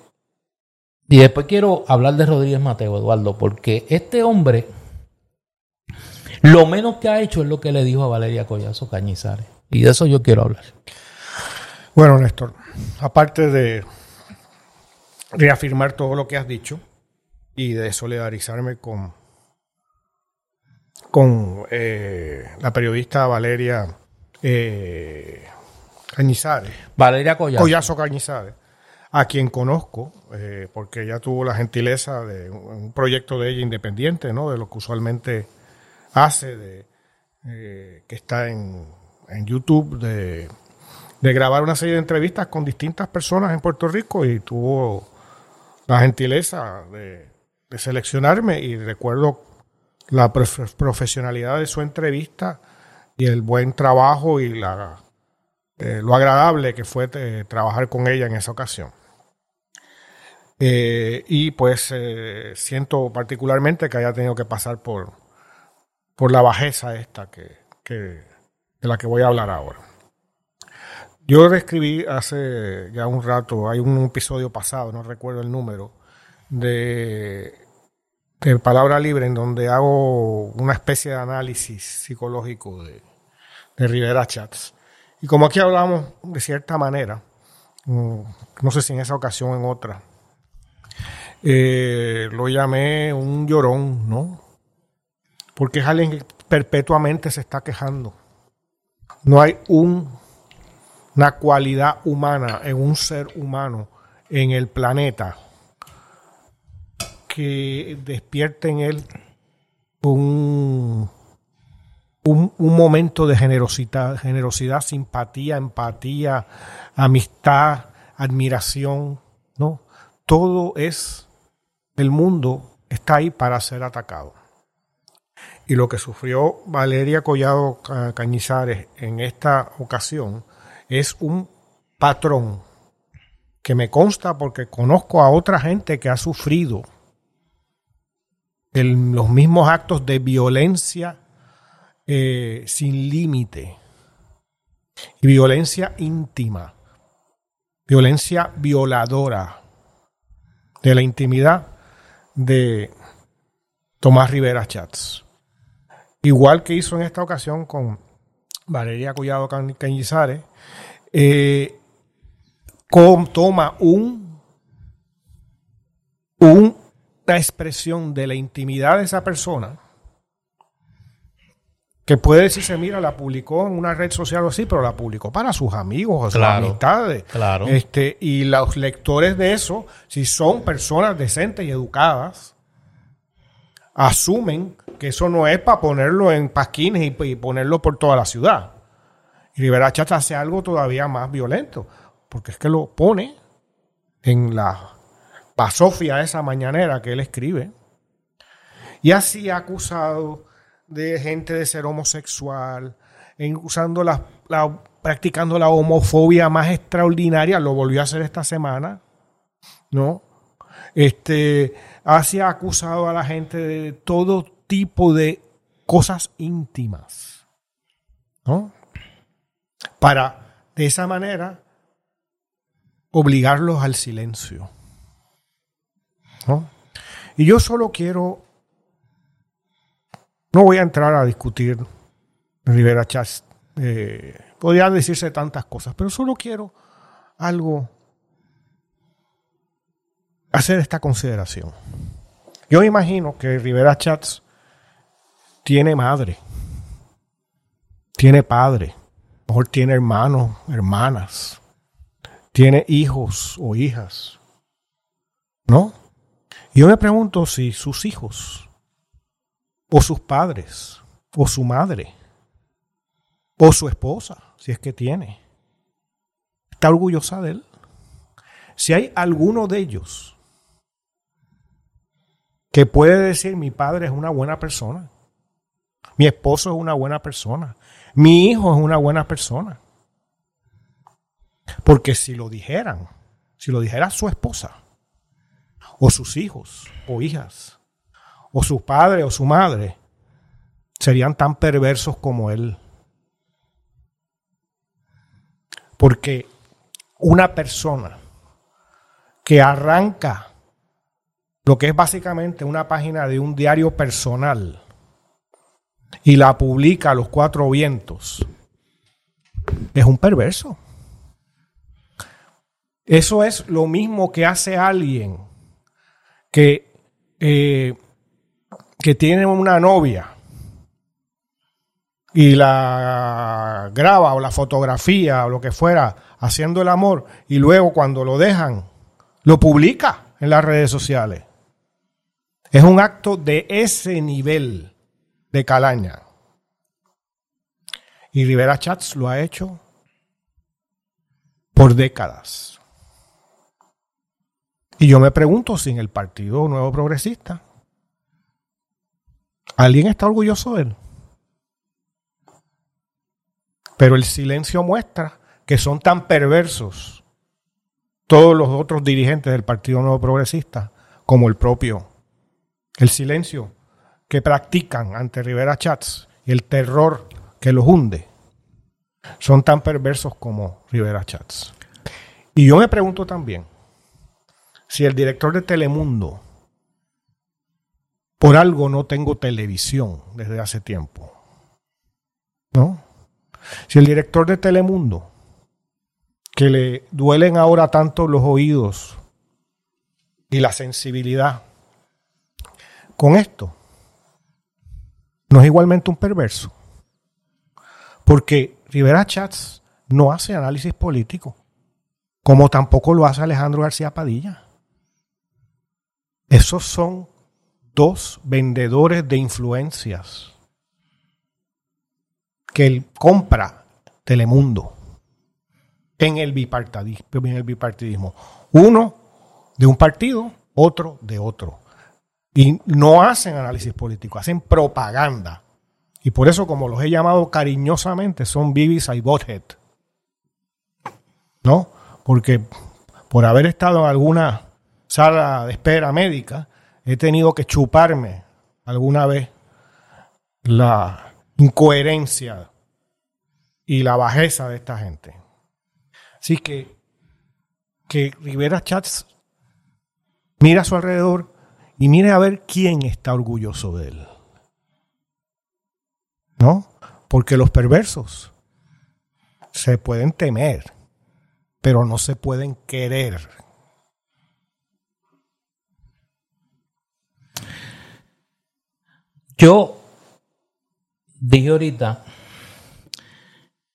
y después quiero hablar de Rodríguez Mateo, Eduardo, porque este hombre lo menos que ha hecho es lo que le dijo a Valeria Collazo Cañizares. Y de eso yo quiero hablar. Bueno, Néstor, aparte de reafirmar todo lo que has dicho y de solidarizarme con, con eh, la periodista Valeria eh, Cañizares, Valeria Collazo. Collazo Cañizares, a quien conozco, eh, porque ella tuvo la gentileza de un, un proyecto de ella independiente, ¿no? De lo que usualmente hace, de, eh, que está en, en YouTube, de, de grabar una serie de entrevistas con distintas personas en Puerto Rico y tuvo la gentileza de, seleccionarme y recuerdo la prof- profesionalidad de su entrevista y el buen trabajo y la, eh, lo agradable que fue eh, trabajar con ella en esa ocasión. Y pues siento particularmente que haya tenido que pasar por, por la bajeza esta que, que, de la que voy a hablar ahora. Yo reescribí hace ya un rato, hay un episodio pasado, no recuerdo el número, de, de Palabra Libre en donde hago una especie de análisis psicológico de, de Rivera Chats. Y como aquí hablamos de cierta manera, mm, no sé si en esa ocasión o en otra, eh, lo llamé un llorón, ¿no? Porque es alguien que perpetuamente se está quejando. No hay un, una cualidad humana en un ser humano en el planeta que despierte en él un, un, un momento de generosidad, generosidad, simpatía, empatía, amistad, admiración, ¿no? Todo es, el mundo está ahí para ser atacado. Y lo que sufrió Valeria Collado Ca- Cañizares en esta ocasión es un patrón que me consta porque conozco a otra gente que ha sufrido los mismos actos de violencia eh, sin límite y violencia íntima, violencia violadora de la intimidad de Tomás Rivera Chats. Igual que hizo en esta ocasión con Valeria Collado Cañizares, eh, toma un, un- una expresión de la intimidad de esa persona que puede decirse, mira, la publicó en una red social o así, pero la publicó para sus amigos o sus Claro, amistades. claro. Este, y los lectores de eso, si son personas decentes y educadas, asumen que eso no es para ponerlo en pasquines y, ponerlo por toda la ciudad. Y Rivera Chacha hace algo todavía más violento, porque es que lo pone en la basofia esa mañanera que él escribe, y así ha acusado de gente de ser homosexual, usando la- practicando la homofobia más extraordinaria, lo volvió a hacer esta semana, ¿no? Este, así ha acusado a la gente de todo tipo de cosas íntimas, ¿no? Para, de esa manera, obligarlos al silencio, ¿no? Y yo solo quiero no voy a entrar a discutir Rivera Chats. Eh, decirse tantas cosas, pero solo quiero algo hacer esta consideración. Yo imagino que Rivera Chats tiene madre, tiene padre, mejor tiene hermanos, hermanas, tiene hijos o hijas, ¿no? Yo me pregunto si sus hijos o sus padres, o su madre, o su esposa, si es que tiene. ¿Está orgullosa de él? Si hay alguno de ellos que puede decir mi padre es una buena persona, mi esposo es una buena persona, mi hijo es una buena persona. Porque si lo dijeran, si lo dijera su esposa, o sus hijos, o hijas, o su padre o su madre serían tan perversos como él. Porque una persona que arranca lo que es básicamente una página de un diario personal y la publica a los cuatro vientos, es un perverso. Eso es lo mismo que hace alguien que eh, que tiene una novia y la graba o la fotografía o lo que fuera haciendo el amor y luego cuando lo dejan lo publica en las redes sociales. Es un acto de ese nivel de calaña. Y Rivera Chats lo ha hecho por décadas. Y yo me pregunto si en el Partido Nuevo Progresista alguien está orgulloso de él. Pero el silencio muestra que son tan perversos todos los otros dirigentes del Partido Nuevo Progresista como el propio. El silencio que practican ante Rivera Chats y el terror que los hunde son tan perversos como Rivera Chats. Y yo me pregunto también si el director de Telemundo, por algo no tengo televisión desde hace tiempo, ¿no? Si el director de Telemundo, que le duelen ahora tanto los oídos y la sensibilidad, con esto, no es igualmente un perverso. Porque Rivera Chats no hace análisis político, como tampoco lo hace Alejandro García Padilla. Esos son dos vendedores de influencias que él compra Telemundo en el bipartidismo, en el bipartidismo. Uno de un partido, otro de otro. Y no hacen análisis político, hacen propaganda. Y por eso, como los he llamado cariñosamente, son Bibis y Bothead. ¿No? Porque por haber estado en alguna sala de espera médica, he tenido que chuparme alguna vez la incoherencia y la bajeza de esta gente. Así que, que Rivera Chats mira a su alrededor y mire a ver quién está orgulloso de él. ¿No? Porque los perversos se pueden temer, pero no se pueden querer. Yo dije ahorita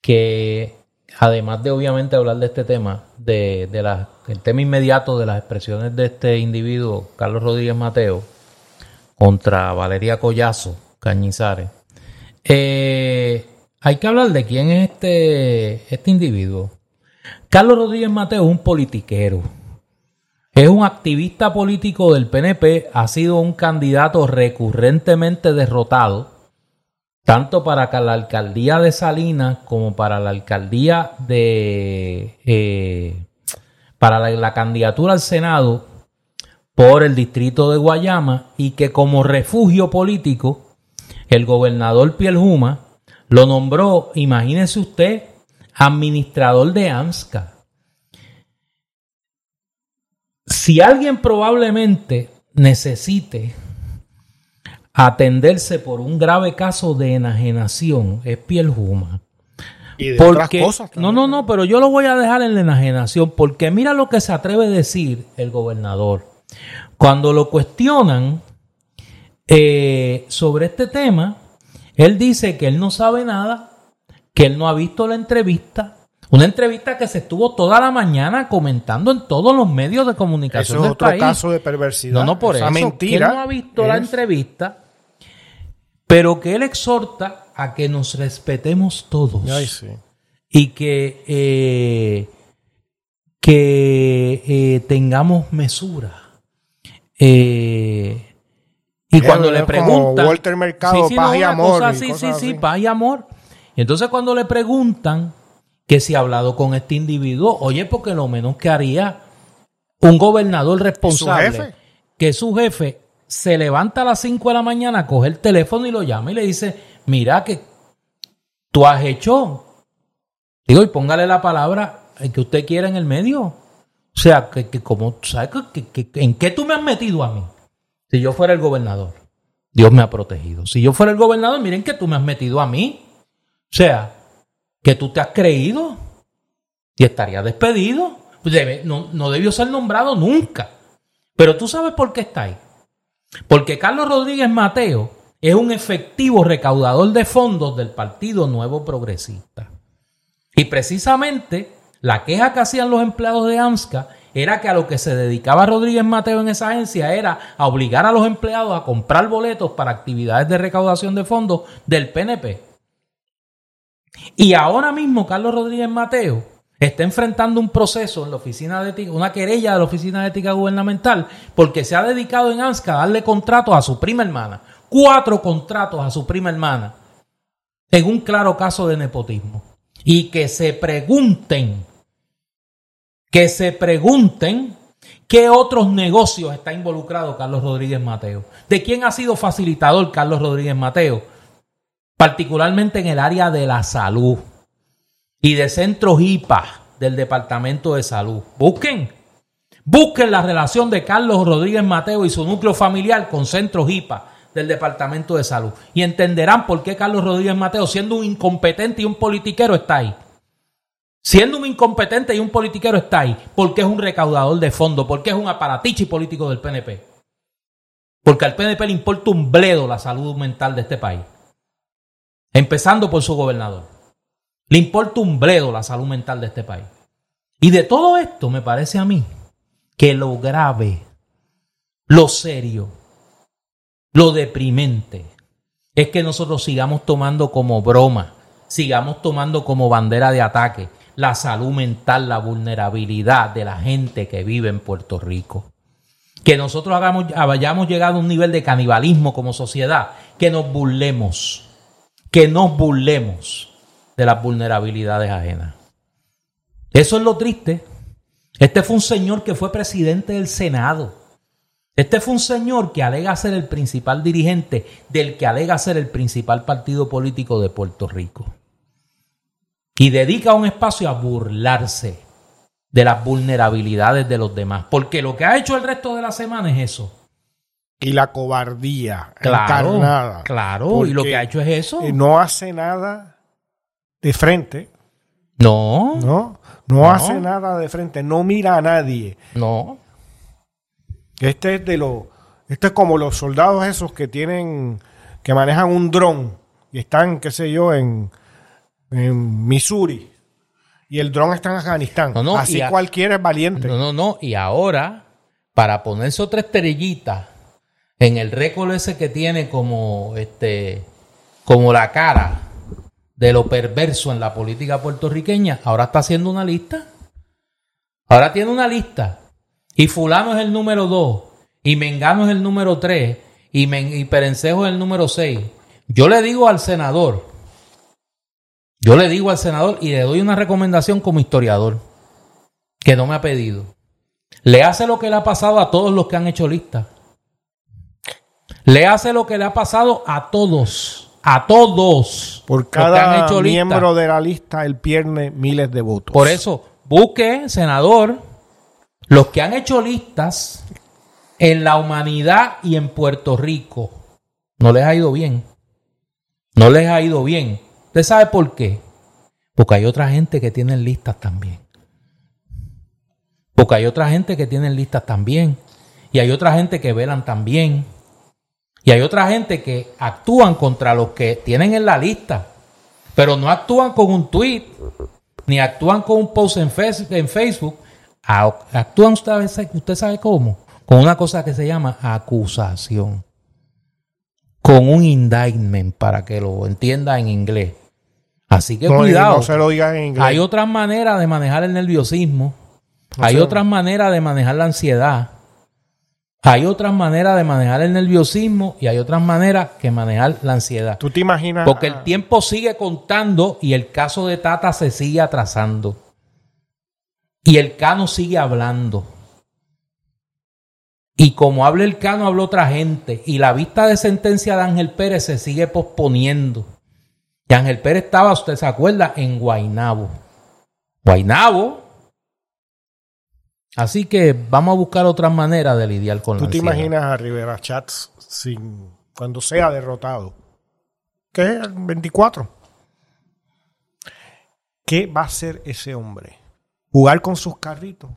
que además de obviamente hablar de este tema, de, el tema inmediato de las expresiones de este individuo, Carlos Rodríguez Mateo, contra Valeria Collazo, Cañizares, eh, hay que hablar de quién es este, este individuo. Carlos Rodríguez Mateo es un politiquero. Es un activista político del PNP, ha sido un candidato recurrentemente derrotado tanto para la alcaldía de Salinas como para la alcaldía de... Eh, para la, candidatura al Senado por el distrito de Guayama y que como refugio político el gobernador Pielhuma lo nombró, imagínese usted, administrador de AMSCA. Si alguien probablemente necesite atenderse por un grave caso de enajenación es piel huma. Y de otras cosas no, no, no, pero yo lo voy a dejar en la enajenación porque mira lo que se atreve a decir el gobernador. Cuando lo cuestionan eh, sobre este tema, él dice que él no sabe nada, que él no ha visto la entrevista, una entrevista que se estuvo toda la mañana comentando en todos los medios de comunicación eso es otro caso de perversidad. No, no, por eso. Mentira. Que él no ha visto la entrevista pero que él exhorta a que nos respetemos todos. Y que, eh, que eh, tengamos mesura. Eh, y cuando le preguntan. Walter Mercado, paz y amor. sí, sí, sí, paz y amor. Y entonces cuando le preguntan que si ha hablado con este individuo, oye, porque lo menos que haría un gobernador responsable, que su jefe se levanta a las 5 de la mañana, coge el teléfono y lo llama y le dice, mira que tú has hecho, digo, y póngale la palabra que usted quiera en el medio. O sea, que, que como, ¿sabes? Que, ¿En qué tú me has metido a mí? Si yo fuera el gobernador, Dios me ha protegido. Si yo fuera el gobernador, miren que tú me has metido a mí. O sea, que tú te has creído y estaría despedido. no, no debió ser nombrado nunca. Pero tú sabes por qué está ahí. Porque Carlos Rodríguez Mateo es un efectivo recaudador de fondos del Partido Nuevo Progresista. Y precisamente la queja que hacían los empleados de AMSCA era que a lo que se dedicaba Rodríguez Mateo en esa agencia era a obligar a los empleados a comprar boletos para actividades de recaudación de fondos del PNP. Y ahora mismo Carlos Rodríguez Mateo está enfrentando un proceso en la oficina de ética, una querella de la oficina de ética gubernamental, porque se ha dedicado en ANSCA a darle contratos a su prima hermana, cuatro contratos a su prima hermana, en un claro caso de nepotismo. Y que se pregunten que se pregunten qué otros negocios está involucrado Carlos Rodríguez Mateo. ¿De quién ha sido facilitador Carlos Rodríguez Mateo? Particularmente en el área de la salud y de centros IPA del Departamento de Salud. Busquen. Busquen la relación de Carlos Rodríguez Mateo y su núcleo familiar con centros IPA del Departamento de Salud. Y entenderán por qué Carlos Rodríguez Mateo, siendo un incompetente y un politiquero, está ahí. Siendo un incompetente y un politiquero está ahí, porque es un recaudador de fondos, porque es un aparatichi político del PNP. Porque al PNP le importa un bledo la salud mental de este país. Empezando por su gobernador. Le importa un bledo la salud mental de este país. Y de todo esto me parece a mí que lo grave, lo serio, lo deprimente, es que nosotros sigamos tomando como broma, sigamos tomando como bandera de ataque la salud mental, la vulnerabilidad de la gente que vive en Puerto Rico. Que nosotros hagamos, hayamos llegado a un nivel de canibalismo como sociedad, que nos burlemos, que nos burlemos de las vulnerabilidades ajenas. Eso es lo triste. Este fue un señor que fue presidente del Senado. Este fue un señor que alega ser el principal dirigente del que alega ser el principal partido político de Puerto Rico y dedica un espacio a burlarse de las vulnerabilidades de los demás. Porque lo que ha hecho el resto de la semana es eso. Y la cobardía claro, encarnada. Claro, y lo que ha hecho es eso. No hace nada de frente. No. No, no, hace nada de frente. No mira a nadie. No. Este es de los. Este es como los soldados esos que tienen. que manejan un dron y están, qué sé yo, en en Missouri y el dron está en Afganistán. Así cualquiera es valiente. No, no, no. Y ahora, para ponerse otra estrellita en el récord ese que tiene como este como la cara de lo perverso en la política puertorriqueña, ahora está haciendo una lista. Ahora tiene una lista. Y fulano es el número 2. Y Mengano es el número 3. Y, y Perencejo es el número 6. Yo le digo al senador, yo le digo al senador y le doy una recomendación como historiador que no me ha pedido. Le hace lo que le ha pasado a todos los que han hecho lista. Le hace lo que le ha pasado a todos. A todos. Por cada miembro de la lista, él pierde miles de votos. Por eso, busque, senador, los que han hecho listas en la humanidad y en Puerto Rico. No les ha ido bien. No les ha ido bien. ¿Usted sabe por qué? Porque hay otra gente que tiene listas también. Porque hay otra gente que tiene listas también. Y hay otra gente que velan también. Y hay otra gente que actúan contra los que tienen en la lista. Pero no actúan con un tweet. Ni actúan con un post en Facebook. Actúan, usted, usted sabe cómo. Con una cosa que se llama acusación. Con un indictment, para que lo entienda en inglés. Así que cuidado. Hay otras maneras de manejar el nerviosismo. hay otras maneras de manejar la ansiedad. Hay otras maneras de manejar el nerviosismo y hay otras maneras que manejar la ansiedad. ¿Tú te imaginas? Porque el tiempo sigue contando y el caso de Tata se sigue atrasando. Y el Cano sigue hablando. Y como habla el Cano, habla otra gente. Y la vista de sentencia de Ángel Pérez se sigue posponiendo. Y Ángel Pérez estaba, usted se acuerda, en Guainabo. Guainabo. Así que vamos a buscar otra manera de lidiar con ¿Tú te imaginas a Rivera Chats sin, cuando sea derrotado? ¿Qué es? 24. ¿Qué va a hacer ese hombre? ¿Jugar con sus carritos?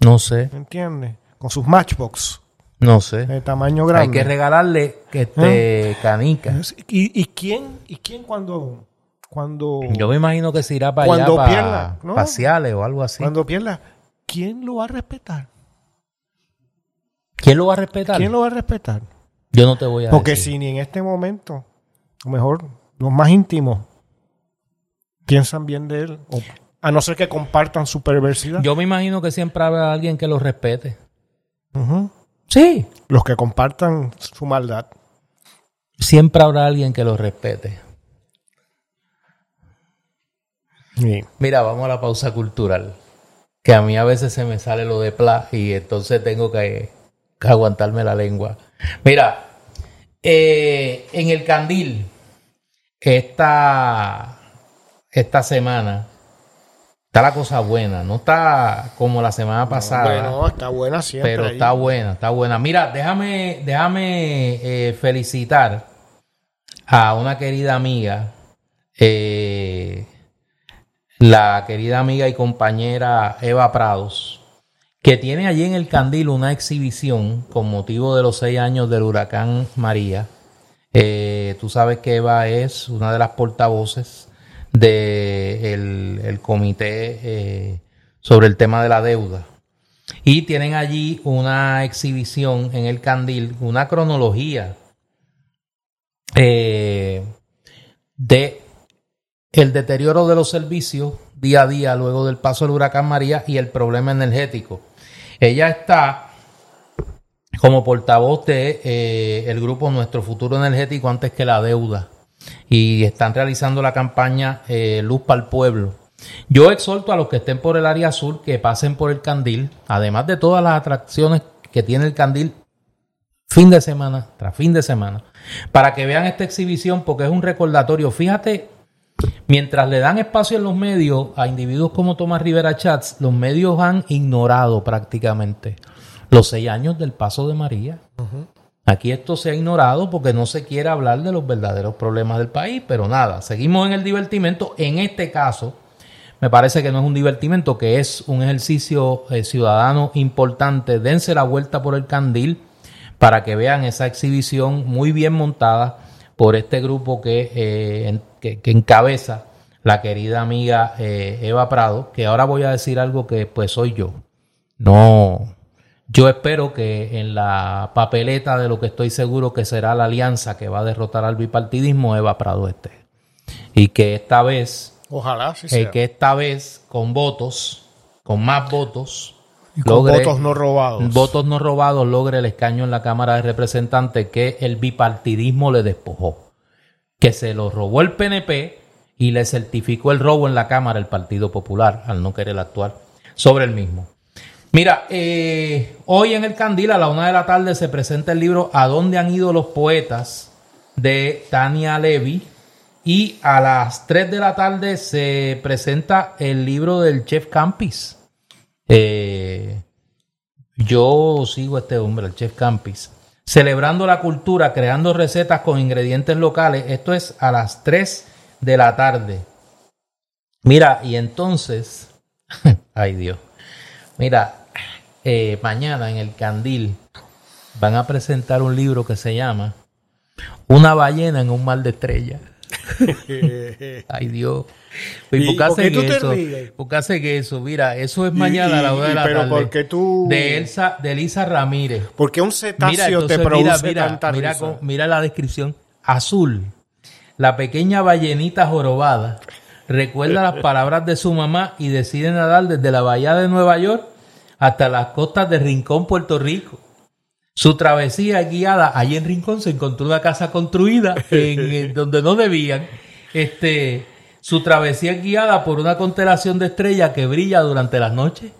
No sé. ¿Me entiendes? Con sus matchbox. No sé. de tamaño grande. Hay que regalarle que este canica. ¿Y, y quién, y quién cuando, cuando, Yo me imagino que se irá para allá Cuando para pierda, ¿no? faciales o algo así. cuando pierda, quién lo va a respetar? ¿Quién lo va a respetar? ¿Quién lo va a respetar? Yo no te voy a Porque decir. si ni en este momento, a lo mejor los más íntimos piensan bien de él, o- a no ser que compartan su perversidad. Yo me imagino que siempre habrá alguien que lo respete. Sí. Los que compartan su maldad. Siempre habrá alguien que lo respete. Sí. Mira, vamos a la pausa cultural. Que a mí a veces se me sale lo de pla y entonces tengo que, que aguantarme la lengua. Mira, eh, en el candil, esta, esta semana, está la cosa buena. No está como la semana pasada. Hombre, no, está buena siempre. Pero ahí. está buena, está buena. Mira, déjame, déjame eh, felicitar a una querida amiga, eh, la querida amiga y compañera Eva Prados, que tiene allí en el Candil una exhibición con motivo de los seis años del huracán María. Eh, tú sabes que Eva es una de las portavoces del el comité eh, sobre el tema de la deuda. Y tienen allí una exhibición en el Candil, una cronología eh, de el deterioro de los servicios día a día luego del paso del huracán María y el problema energético. Ella está como portavoz de eh, grupo Nuestro Futuro Energético antes que la deuda y están realizando la campaña eh, Luz para el Pueblo. Yo exhorto a los que estén por el área sur que pasen por el Candil, además de todas las atracciones que tiene el Candil fin de semana tras fin de semana, para que vean esta exhibición porque es un recordatorio. Fíjate, mientras le dan espacio en los medios a individuos como Tomás Rivera Chats, los medios han ignorado prácticamente los seis años del paso de María. Aquí esto se ha ignorado porque no se quiere hablar de los verdaderos problemas del país, pero nada, seguimos en el divertimento. En este caso, me parece que no es un divertimento, que es un ejercicio eh, ciudadano importante. Dense la vuelta por el candil para que vean esa exhibición muy bien montada por este grupo que, eh, en- que, que encabeza la querida amiga eh, Eva Prado, que ahora voy a decir algo que pues soy yo. No, yo espero que en la papeleta de lo que estoy seguro que será la alianza que va a derrotar al bipartidismo, Eva Prado esté. Y que esta vez Ojalá sí eh, que esta vez con votos, con más votos, Y con logre- votos no robados. votos no robados, logre el escaño en la Cámara de Representantes que el bipartidismo le despojó. Que se lo robó el PNP y le certificó el robo en la Cámara el Partido Popular al no querer actuar sobre el mismo. Mira, eh, hoy en el Candil a la una de la tarde se presenta el libro ¿A dónde han ido los poetas? de Tania Levy. Y a las 3 de la tarde se presenta el libro del chef Campis. Eh, yo sigo a este hombre, el chef Campis. Celebrando la cultura, creando recetas con ingredientes locales. Esto es a las 3 de la tarde. Mira, y entonces, ay Dios, mira, eh, mañana en el Candil van a presentar un libro que se llama Una ballena en un mar de estrellas. Ay Dios. ¿Y ¿Y por qué tú te eso? ríes? ¿Por qué hacen eso? Mira, eso es mañana a la hora de la pero tarde. ¿por qué tú- De Elsa, de Elisa Ramírez. ¿Por qué un cetáceo entonces, te produce mira, mira, tanta mira, risa? con- mira la descripción. Azul. La pequeña ballenita jorobada recuerda las palabras de su mamá y decide nadar desde la bahía de Nueva York hasta las costas de Rincón, Puerto Rico. Su travesía guiada, allí en Rincón se encontró una casa construida en, en donde no debían. Este, su travesía es guiada por una constelación de estrellas que brilla durante las noches.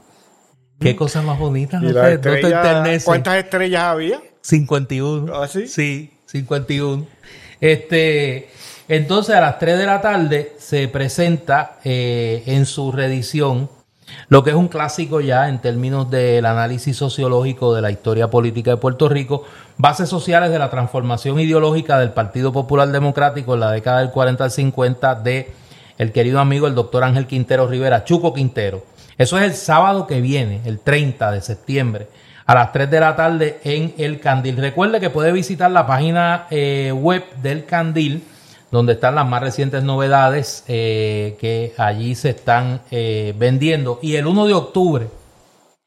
Qué cosa más bonita, ¿Y ¿no te? ¿Cuántas estrellas había? 51. ¿Ah, sí? Sí, 51. Este, entonces a las 3 de la tarde se presenta eh, en su reedición lo que es un clásico ya en términos del análisis sociológico de la historia política de Puerto Rico, bases sociales de la transformación ideológica del Partido Popular Democrático en la década del 40 al 50 de el querido amigo el doctor Ángel Quintero Rivera, Chuco Quintero. Eso es el sábado que viene, el 30 de septiembre, a las 3 de la tarde en El Candil. Recuerde que puede visitar la página eh, web del Candil, donde están las más recientes novedades eh, que allí se están eh, vendiendo. Y el 1 de octubre,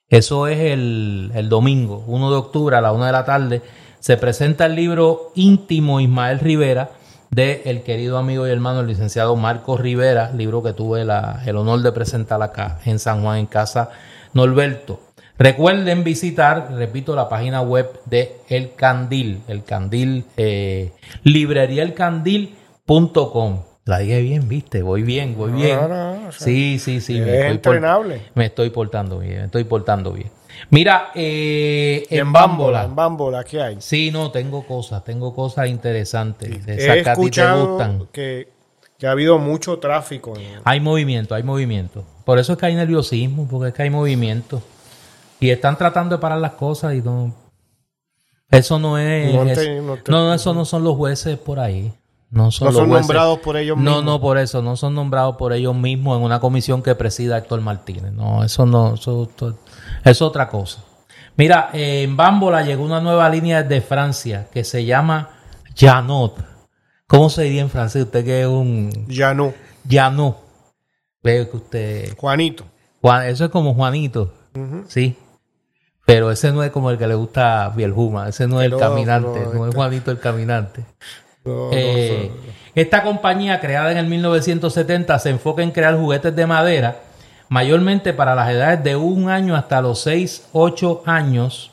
eso es el, el domingo, 1 de octubre a la 1 de la tarde, se presenta el libro íntimo Ismael Rivera de el querido amigo y hermano el licenciado Marcos Rivera, libro que tuve la, el honor de presentar acá en San Juan en casa Norberto. Recuerden visitar, repito, la página web de El Candil, el Candil, eh, libreriaelcandil.com. La dije bien, viste, voy bien, voy bien. No, no, o sea, sí, sí, sí. es estoy entrenable. me estoy portando bien, me estoy portando bien. Mira, eh, en Bámbola. En Bámbola, ¿qué hay? Sí, no, tengo cosas, tengo cosas interesantes. De He esas que a ti te escuchado gustan. que, que ha habido mucho tráfico. Hay movimiento, hay movimiento. Por eso es que hay nerviosismo, porque es que hay movimiento. Y están tratando de parar las cosas y no. Eso no es. No te- no, eso no son los jueces por ahí. No son, No los son jueces. nombrados por ellos No, mismos. no, por eso. No son nombrados por ellos mismos en una comisión que presida Héctor Martínez. No, eso no. Eso, eso es otra cosa. Mira, eh, en Bámbola llegó una nueva línea de Francia que se llama Janot. ¿Cómo se diría en francés? Usted que es un. Ya no. Janot. Veo que usted. Juanito. Juan, eso es como Juanito, sí. Pero ese no es como el que le gusta a Bielhuma, ese no es el No, caminante, no, no, es Juanito el caminante. No, no, Eh, esta compañía, creada en el 1970, se enfoca en crear juguetes de madera, mayormente para las edades de un año hasta los 6, 8 años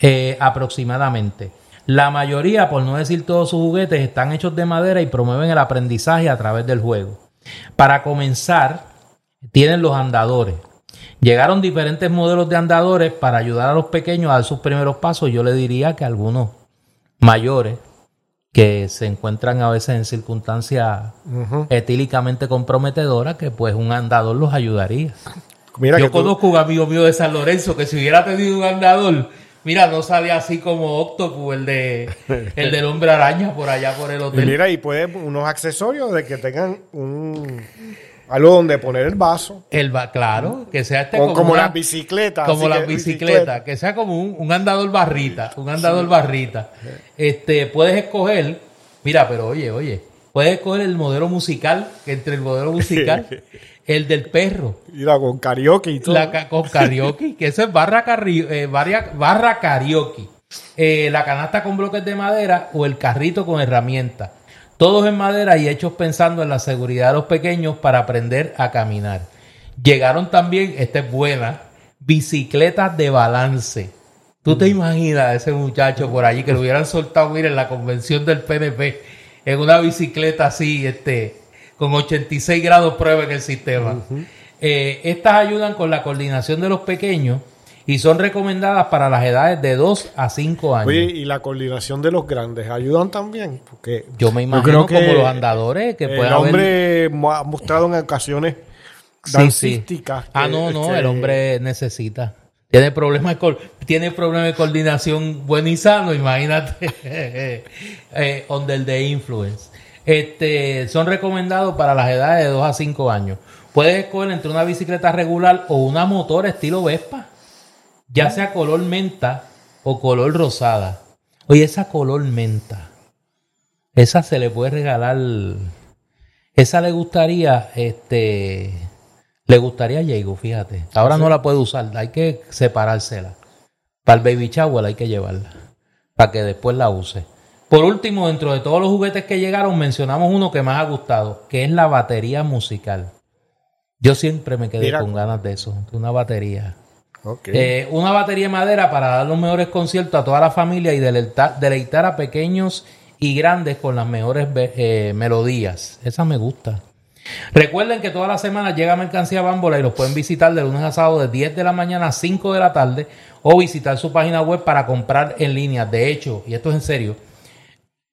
eh, aproximadamente. La mayoría, por no decir todos sus juguetes, están hechos de madera y promueven el aprendizaje a través del juego. Para comenzar, tienen los andadores. Llegaron diferentes modelos de andadores para ayudar a los pequeños a dar sus primeros pasos. Yo le diría que algunos mayores que se encuentran a veces en circunstancias etílicamente comprometedoras, que pues un andador los ayudaría. Mira Yo que tú- conozco un amigo mío de San Lorenzo que si hubiera tenido un andador, mira, no salía así como Octopus, el de el del hombre araña por allá por el y hotel. mira, y puede unos accesorios de que tengan un algo donde poner el vaso. El va, claro, que sea este O como una- las bicicletas. como las bicicletas, que sea como un, un andador barrita, un andador barrita. Este, puedes escoger, mira, pero oye, oye, puedes escoger el modelo musical, que entre el modelo musical, el del perro, Mira, con karaoke y todo. la, con karaoke, que eso es barra, eh, barra, barra karaoke. Eh, la canasta con bloques de madera o el carrito con herramientas. Todos en madera y hechos pensando en la seguridad de los pequeños para aprender a caminar. Llegaron también, esta es buena, bicicletas de balance. ¿Tú te imaginas a ese muchacho por allí que lo hubieran soltado, mira, en la convención del PNP, en una bicicleta así, este, con 86 grados prueba en el sistema? Eh, estas ayudan con la coordinación de los pequeños y son recomendadas para las edades de 2 a 5 años. Oye, y la coordinación de los grandes ayudan también. Porque Yo me imagino como los andadores que el haber- hombre ha mostrado en ocasiones Sí, dancísticas. sí. Ah, que- no, no, que- el hombre necesita. Tiene problemas de, tiene problemas de coordinación buen y sano, imagínate. eh, under the influence. Este, son recomendados para las edades de 2 a 5 años. Puedes escoger entre una bicicleta regular o una motor estilo Vespa, ya sea color menta o color rosada. Oye, esa color menta, esa se le puede regalar. Esa le gustaría, este, le gustaría a Diego, fíjate. Ahora no la puede usar, hay que separársela. Para el baby shower hay que llevarla, para que después la use. Por último, dentro de todos los juguetes que llegaron, mencionamos uno que más ha gustado, que es la batería musical. Yo siempre me quedé Mira. con ganas de eso, de una batería. Eh, una batería de madera para dar los mejores conciertos a toda la familia y deleitar, a pequeños y grandes con las mejores eh, melodías. Esa me gusta. Recuerden que todas las semanas llega mercancía Bámbola y los pueden visitar de lunes a sábado de 10 de la mañana a 5 de la tarde o visitar su página web para comprar en línea. De hecho, y esto es en serio,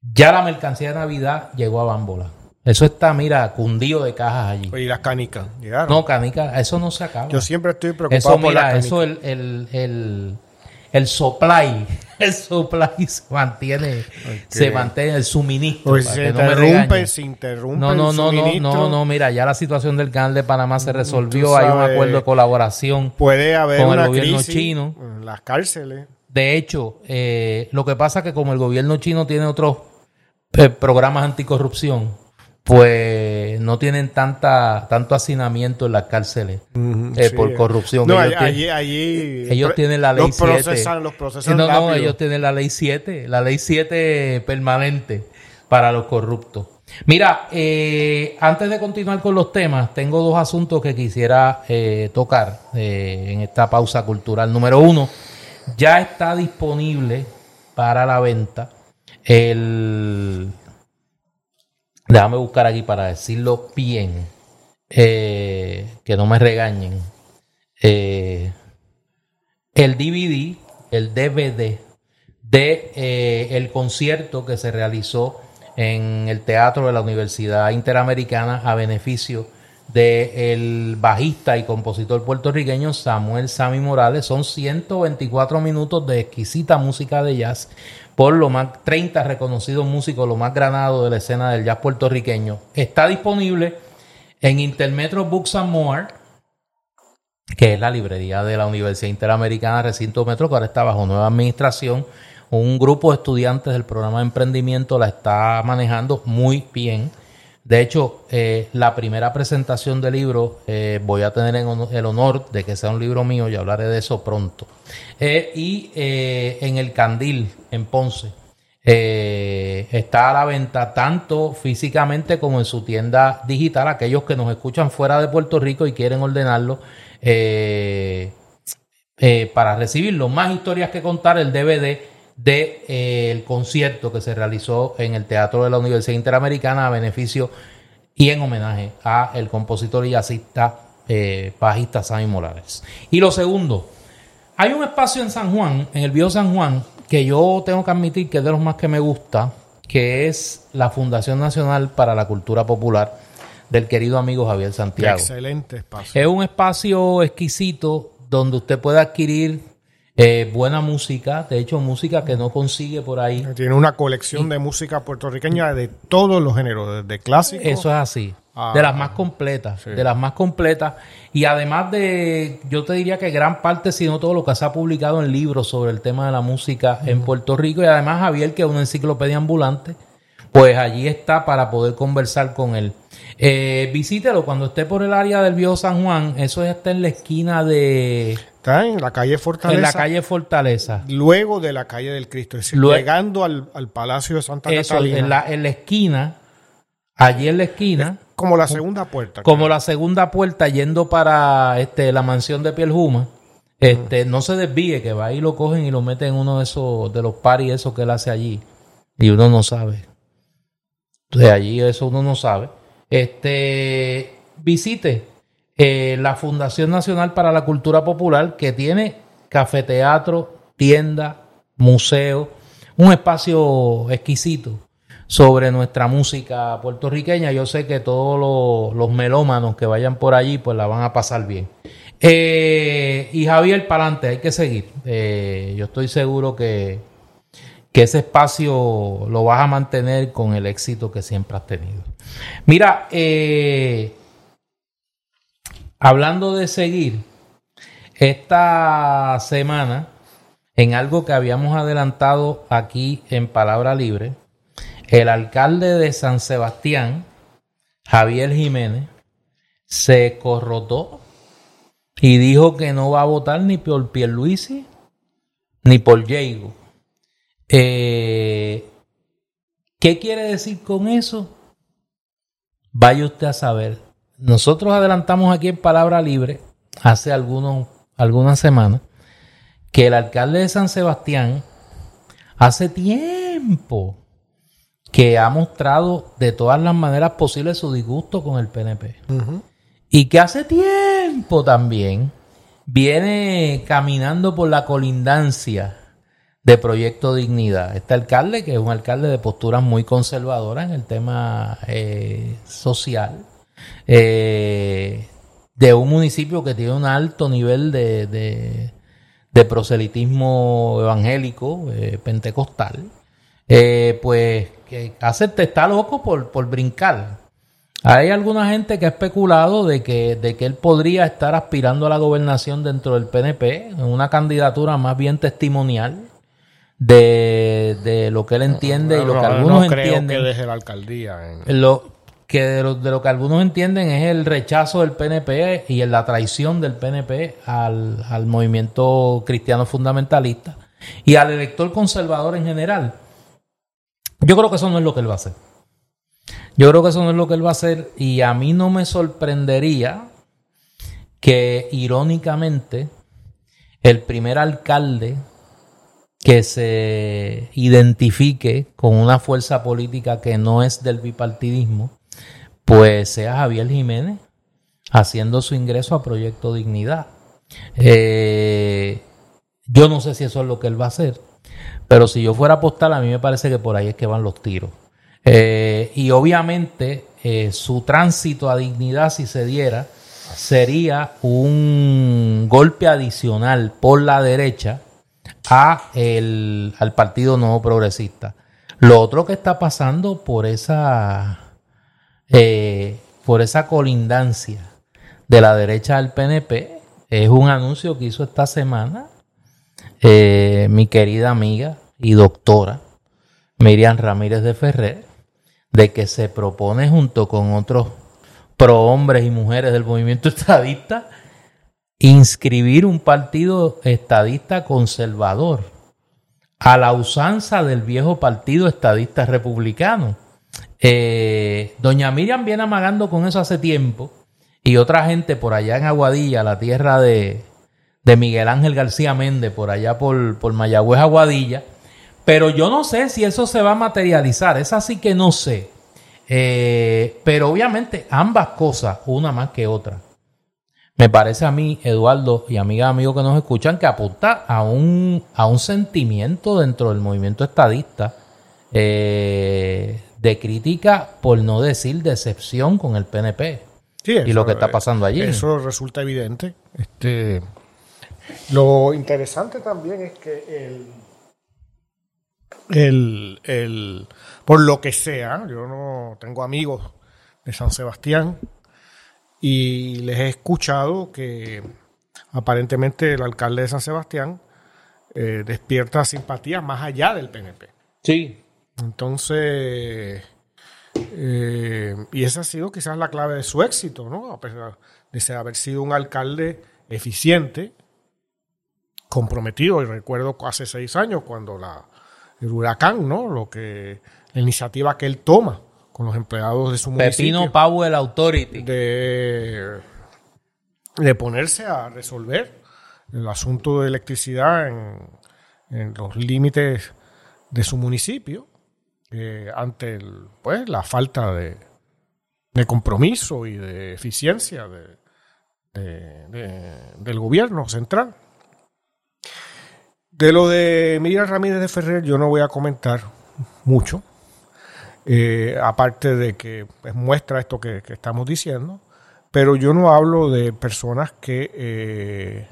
ya la mercancía de Navidad llegó a Bámbola. Eso está, mira, cundido de cajas allí. y las canicas llegaron. No, canica, eso no se acaba. Yo siempre estoy preocupado Eso, por las mira, canicas. eso el, el, el, el supply, el supply se mantiene, se mantiene el suministro. Pues se no interrumpe, regañen. se interrumpe No, no, el no, no, suministro. no, no, mira, ya la situación del canal de Panamá se resolvió, tú hay un acuerdo de colaboración. Puede haber Con el gobierno chino. en las cárceles. De hecho, eh, lo que pasa es que como el gobierno chino tiene otros eh, programas anticorrupción, pues no tienen tanta tanto hacinamiento en las cárceles eh, sí. por corrupción. No, ellos, allí, tienen, allí- ellos tienen la ley los 7. procesan, los procesan no, no, rápido. ellos tienen la ley 7, la ley 7 permanente para los corruptos. Mira, eh, antes de continuar con los temas, tengo dos asuntos que quisiera eh, tocar eh, en esta pausa cultural. Número uno, ya está disponible para la venta el... Déjame buscar aquí para decirlo bien, eh, que no me regañen. Eh, el DVD, el DVD de eh, el concierto que se realizó en el teatro de la Universidad Interamericana a beneficio del bajista y compositor puertorriqueño Samuel Sami Morales. Son 124 minutos de exquisita música de jazz por lo más 30 reconocidos músicos, lo más granado de la escena del jazz puertorriqueño. Está disponible en Intermetro Books and More que es la librería de la Universidad Interamericana Recinto Metro, que ahora está bajo nueva administración. Un grupo de estudiantes del programa de emprendimiento la está manejando muy bien. De hecho, eh, la primera presentación del libro eh, voy a tener el honor de que sea un libro mío y hablaré de eso pronto. Eh, y en el Candil, en Ponce, eh, está a la venta tanto físicamente como en su tienda digital. Aquellos que nos escuchan fuera de Puerto Rico y quieren ordenarlo eh, eh, para recibirlo. Más historias que contar, el DVD de eh, el concierto que se realizó en el Teatro de la Universidad Interamericana a beneficio y en homenaje a el compositor y jazzista bajista Sammy Morales. Y lo segundo, hay un espacio en San Juan, en el Viejo San Juan, que yo tengo que admitir que es de los más que me gusta, que es la Fundación Nacional para la Cultura Popular del querido amigo Javier Santiago. Excelente espacio. Es un espacio exquisito donde usted puede adquirir eh, buena música, de hecho música que no consigue por ahí. Tiene una colección de música puertorriqueña de todos los géneros, desde clásico. Eso es así. Ah. de las más completas, Sí. de las más completas. Y además de, yo te diría que gran parte, si no todo lo que se ha publicado en libros sobre el tema de la música en Puerto Rico. Y además Javier, que es una enciclopedia ambulante, pues allí está para poder conversar con él. Eh, visítelo cuando esté por el área del Viejo San Juan. Eso está en la esquina de... Está en la calle Fortaleza. En la calle Fortaleza. Luego de la calle del Cristo. Es decir, llegando al, al Palacio de Santa Eso, Catalina. en la, en la esquina, allí en la esquina. Como la segunda puerta. como la segunda puerta yendo para este la mansión de Piel este no se desvíe que va y lo cogen y lo meten en uno de esos de los paris esos que él hace allí y uno no sabe de allí eso uno no sabe este visite eh, la Fundación Nacional para la Cultura Popular que tiene cafeteatro tienda museo un espacio exquisito sobre nuestra música puertorriqueña. Yo sé que todos los, los melómanos que vayan por allí, pues la van a pasar bien. Eh, y Javier, para adelante, hay que seguir. Eh, yo estoy seguro que, que ese espacio lo vas a mantener con el éxito que siempre has tenido. Mira, eh, hablando de seguir, esta semana, en algo que habíamos adelantado aquí en Palabra Libre, el alcalde de San Sebastián, Javier Jiménez, se corrotó y dijo que no va a votar ni por Pierluisi ni por Diego. Eh, ¿Qué quiere decir con eso? Vaya usted a saber. Nosotros adelantamos aquí en Palabra Libre hace algunos, algunas semanas que el alcalde de San Sebastián hace tiempo que ha mostrado de todas las maneras posibles su disgusto con el PNP. Y que hace tiempo también viene caminando por la colindancia de Proyecto Dignidad. Este alcalde, que es un alcalde de posturas muy conservadoras en el tema eh, social, eh, de un municipio que tiene un alto nivel de, de- de proselitismo evangélico, eh, pentecostal, eh, pues que hace, está loco por, por brincar. Hay alguna gente que ha especulado de que, de que él podría estar aspirando a la gobernación dentro del PNP, en una candidatura más bien testimonial, de, de lo que él entiende y lo que No, algunos no creo entienden. que deje la alcaldía. en- Lo que de lo, de lo que algunos entienden es el rechazo del PNP y la traición del PNP al, al movimiento cristiano fundamentalista y al elector conservador en general. Yo creo que eso no es lo que él va a hacer. Yo creo que eso no es lo que él va a hacer y a mí no me sorprendería que irónicamente el primer alcalde que se identifique con una fuerza política que no es del bipartidismo, pues sea Javier Jiménez haciendo su ingreso a Proyecto Dignidad. Eh, yo no sé si eso es lo que él va a hacer, pero si yo fuera a apostar, a mí me parece que por ahí es que van los tiros. Eh, y obviamente eh, su tránsito a dignidad, si se diera, sería un golpe adicional por la derecha a el, al Partido Nuevo Progresista. Lo otro que está pasando por esa eh, por esa colindancia de la derecha del PNP es un anuncio que hizo esta semana eh, mi querida amiga y doctora Miriam Ramírez de Ferrer de que se propone junto con otros pro hombres y mujeres del movimiento estadista inscribir un partido estadista conservador a la usanza del viejo partido estadista republicano. Eh, Doña Miriam viene amagando con eso hace tiempo y otra gente por allá en Aguadilla, la tierra de, de Miguel Ángel García Méndez, por allá por, por Mayagüez, Aguadilla. Pero yo no sé si eso se va a materializar, es así que no sé. Eh, pero obviamente ambas cosas, una más que otra, me parece a mí, Eduardo y amigas amigos que nos escuchan, que apunta a un, a un sentimiento dentro del movimiento estadista eh, de crítica, por no decir decepción con el PNP. Sí, y lo que está pasando allí. Eso resulta evidente. Este, lo interesante también es que el, el, el, por lo que sea, yo no tengo amigos de San Sebastián y les he escuchado que aparentemente el alcalde de San Sebastián eh, despierta simpatía más allá del PNP. Sí. Entonces, eh, y esa ha sido quizás la clave de su éxito, ¿no? A pesar de ser- haber sido un alcalde eficiente, comprometido. Y recuerdo hace seis años cuando la, el huracán, ¿no? Lo que, la iniciativa que él toma con los empleados de su Pepino municipio Powell Authority. de, de ponerse a resolver el asunto de electricidad en, en los límites de su municipio eh, ante el, pues, la falta de, de compromiso y de eficiencia de- de- de- del gobierno central. De lo de Miriam Ramírez de Ferrer yo no voy a comentar mucho, eh, aparte de que pues, muestra esto que, estamos diciendo, pero yo no hablo de personas que eh,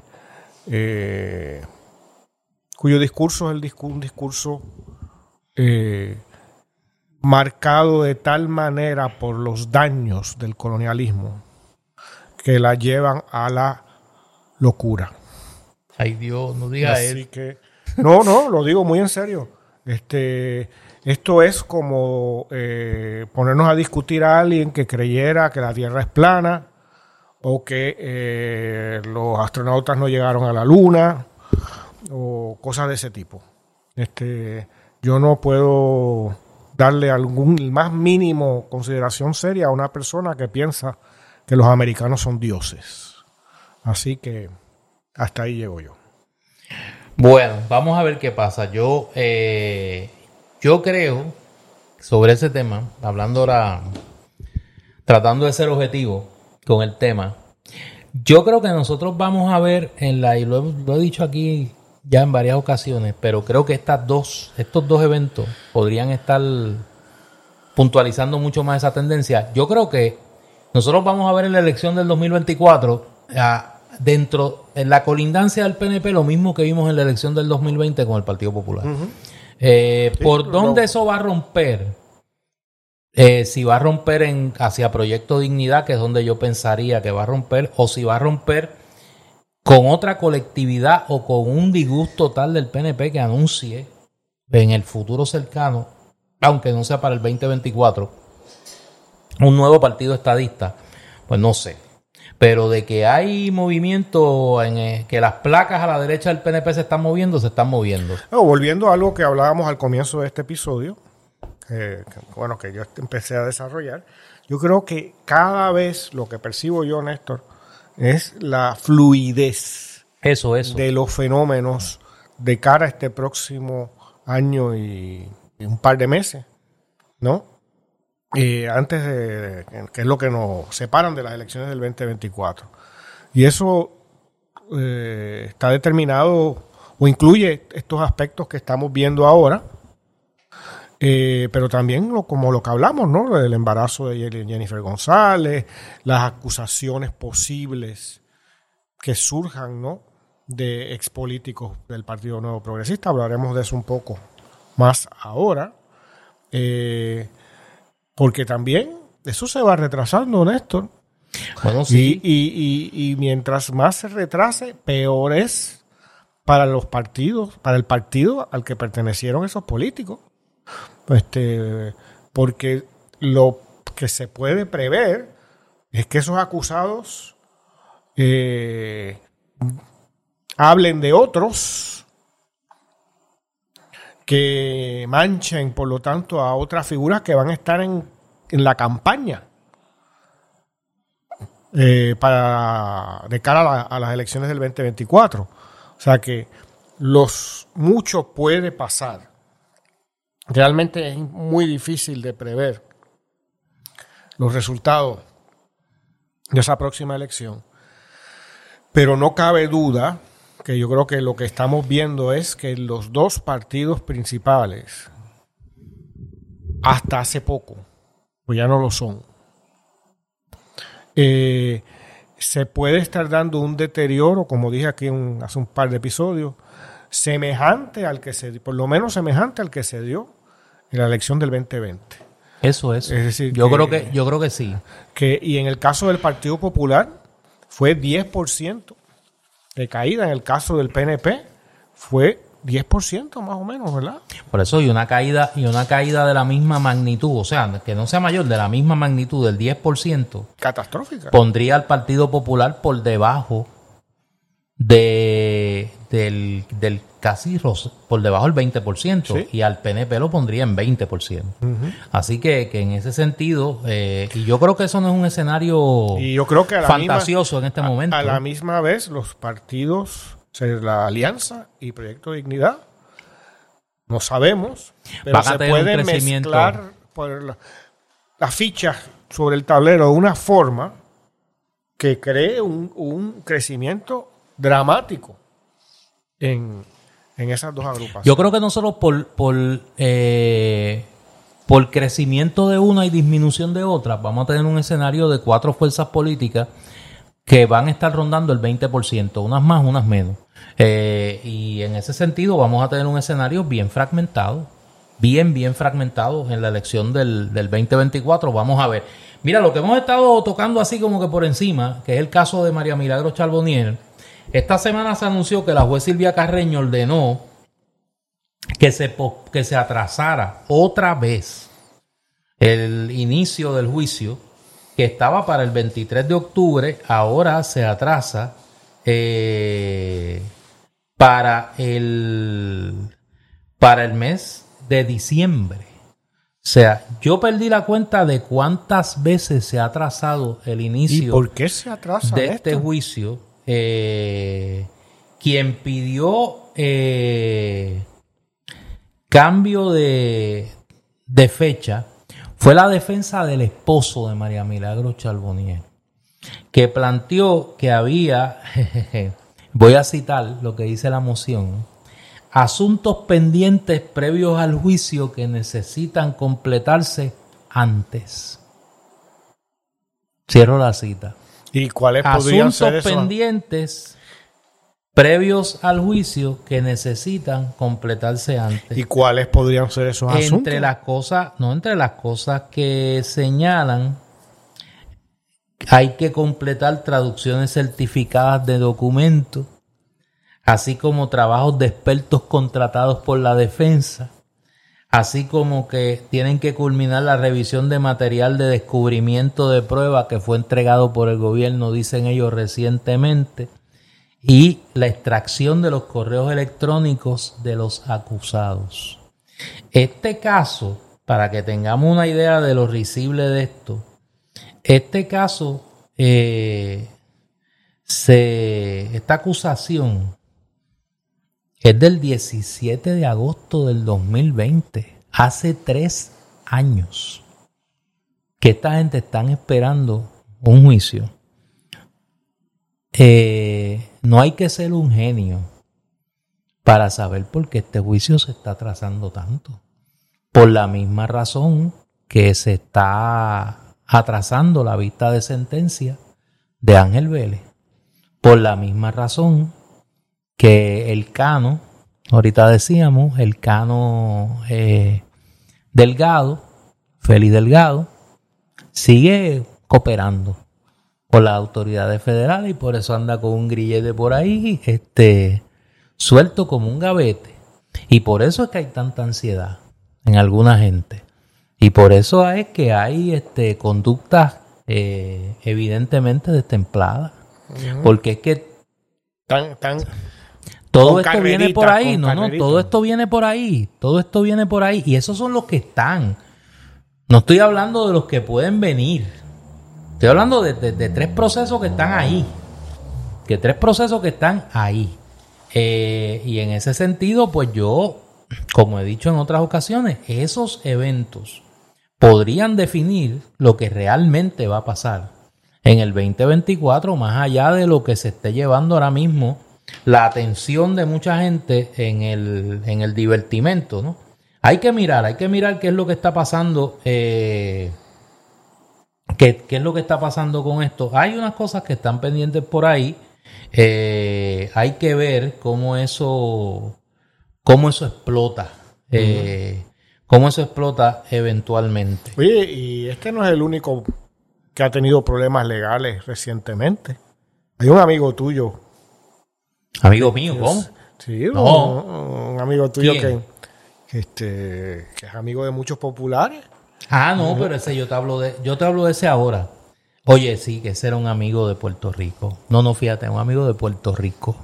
eh, cuyo discurso es el un discurso eh, marcado de tal manera por los daños del colonialismo que la llevan a la locura. Ay Dios, no diga Así eso. que, no, no, lo digo muy en serio. Este, esto es como eh, ponernos a discutir a alguien que creyera que la Tierra es plana o que eh, los astronautas no llegaron a la Luna o cosas de ese tipo. Este, yo no puedo darle algún más mínimo consideración seria a una persona que piensa que los americanos son dioses. Así que hasta ahí llego yo. Bueno, vamos a ver qué pasa. Yo, eh, yo creo sobre ese tema, hablando ahora, tratando de ser objetivo con el tema, yo creo que nosotros vamos a ver en la, y lo, he- dicho aquí ya en varias ocasiones, pero creo que estas dos, estos dos eventos podrían estar puntualizando mucho más esa tendencia. Yo creo que nosotros vamos a ver en la elección del 2024 ah, dentro en la colindancia del PNP lo mismo que vimos en la elección del 2020 con el Partido Popular. Eh, ¿Por dónde eso va a romper? Eh, si va a romper en hacia Proyecto Dignidad, que es donde yo pensaría que va a romper, o si va a romper con otra colectividad o con un disgusto total del PNP que anuncie en el futuro cercano, aunque no sea para el 2024, un nuevo partido estadista, pues no sé. Pero de que hay movimiento, en eh, que las placas a la derecha del PNP se están moviendo, se están moviendo. volviendo a algo que hablábamos al comienzo de este episodio, que, bueno, que yo empecé a desarrollar, yo creo que cada vez lo que percibo yo, Néstor, es la fluidez eso, eso. de los fenómenos de cara a este próximo año y, un par de meses, ¿no? Y antes de, que es lo que nos separan de las elecciones del 2024. Y eso eh, está determinado o incluye estos aspectos que estamos viendo ahora, eh, pero también lo, como lo que hablamos, ¿no? El embarazo de Jennifer González, las acusaciones posibles que surjan, ¿no? De expolíticos del Partido Nuevo Progresista. Hablaremos de eso un poco más ahora. Eh, porque también eso se va retrasando, Néstor. Bueno, sí. y, y mientras más se retrase, peor es para los partidos, para el partido al que pertenecieron esos políticos. Este, porque lo que se puede prever es que esos acusados eh, hablen de otros que manchen, por lo tanto, a otras figuras que van a estar en, la campaña eh, para de cara a, las elecciones del 2024. O sea que los mucho puede pasar realmente es muy difícil de prever los resultados de esa próxima elección. Pero no cabe duda que yo creo que lo que estamos viendo es que los dos partidos principales, hasta hace poco, pues ya no lo son, eh, se puede estar dando un deterioro, como dije aquí hace un par de episodios, semejante al que se, por lo menos semejante al que se dio en la elección del 2020. Eso es. Es decir, yo creo que yo creo que sí. Que y en el caso del Partido Popular fue 10% de caída, en el caso del PNP fue 10% más o menos, ¿verdad? Por eso y una caída y una caída de la misma magnitud, o sea, que no sea mayor, de la misma magnitud del 10%. Catastrófica. Pondría al Partido Popular por debajo de, del, del casi por debajo del 20% y al PNP lo pondría en 20%. Así que, que, en ese sentido, eh, y yo creo que eso no es un escenario y yo creo que fantasioso en este momento. A la misma vez, los partidos, la Alianza y Proyecto Dignidad, no sabemos, pero se pueden mezclar por la, la ficha sobre el tablero de una forma que cree un, un crecimiento dramático en, esas dos agrupaciones. Yo creo que nosotros por, por, eh, por crecimiento de una y disminución de otra, vamos a tener un escenario de cuatro fuerzas políticas que van a estar rondando el 20%, unas más, unas menos. Eh, y en ese sentido vamos a tener un escenario bien fragmentado, bien, bien fragmentado en la elección del, del 2024. Vamos a ver. Mira, lo que hemos estado tocando así como que por encima, que es el caso de María Milagro Charbonier, esta semana se anunció que la juez Silvia Carreño ordenó que se, que se atrasara otra vez el inicio del juicio que estaba para el 23 de octubre, ahora se atrasa eh, para, el, para el mes de diciembre. O sea, yo perdí la cuenta de cuántas veces se ha atrasado el inicio por qué se atrasa de este juicio eh, quien pidió eh, cambio de, fecha fue la defensa del esposo de María Milagro Charbonnier, que planteó que había, voy a citar lo que dice la moción, asuntos pendientes previos al juicio que necesitan completarse antes. Cierro la cita. ¿Y cuáles podrían ser esos? pendientes previos al juicio que necesitan completarse antes. ¿Y cuáles podrían ser esos entre asuntos? Entre las cosas, no entre las cosas que señalan hay que completar traducciones certificadas de documentos, así como trabajos de expertos contratados por la defensa así como que tienen que culminar la revisión de material de descubrimiento de prueba que fue entregado por el gobierno, dicen ellos recientemente, y la extracción de los correos electrónicos de los acusados. Este caso, para que tengamos una idea de lo risible de esto, este caso, eh, se, esta acusación es del 17 de agosto del 2020, hace tres años que esta gente están esperando un juicio. Eh, no hay que ser un genio para saber por qué este juicio se está atrasando tanto. Por la misma razón que se está atrasando la vista de sentencia de Ángel Vélez. Por la misma razón que el cano, ahorita decíamos, el cano eh, Delgado, Félix Delgado, sigue cooperando con las autoridades federales y por eso anda con un grillete por ahí, este, suelto como un gavete. Y por eso es que hay tanta ansiedad en alguna gente. Y por eso es que hay este, conductas eh, evidentemente destempladas. Porque es que Tan, tan, todo esto viene por ahí, no, no, todo esto viene por ahí, todo esto viene por ahí y esos son los que están. No estoy hablando de los que pueden venir. Estoy hablando de, de- de tres procesos que están ahí. Que tres procesos que están ahí. Eh, y en ese sentido, pues yo, como he dicho en otras ocasiones, esos eventos podrían definir lo que realmente va a pasar en el 2024, más allá de lo que se esté llevando ahora mismo, la atención de mucha gente en el, en el divertimento, ¿no? Hay que mirar, hay que mirar qué es lo que está pasando, eh, qué, qué es lo que está pasando con esto. Hay unas cosas que están pendientes por ahí, eh, hay que ver cómo eso, cómo eso explota, eh, cómo eso explota eventualmente. Oye, y este no es el único que ha tenido problemas legales recientemente. Hay un amigo tuyo. Amigo mío, ¿cómo? Sí, No. un, amigo tuyo que, que, este, que es amigo de muchos populares. Ah, no, pero ese yo te hablo de, yo te hablo de ese ahora. Oye, sí, que ese era un amigo de Puerto Rico. No, no, fíjate, un amigo de Puerto Rico.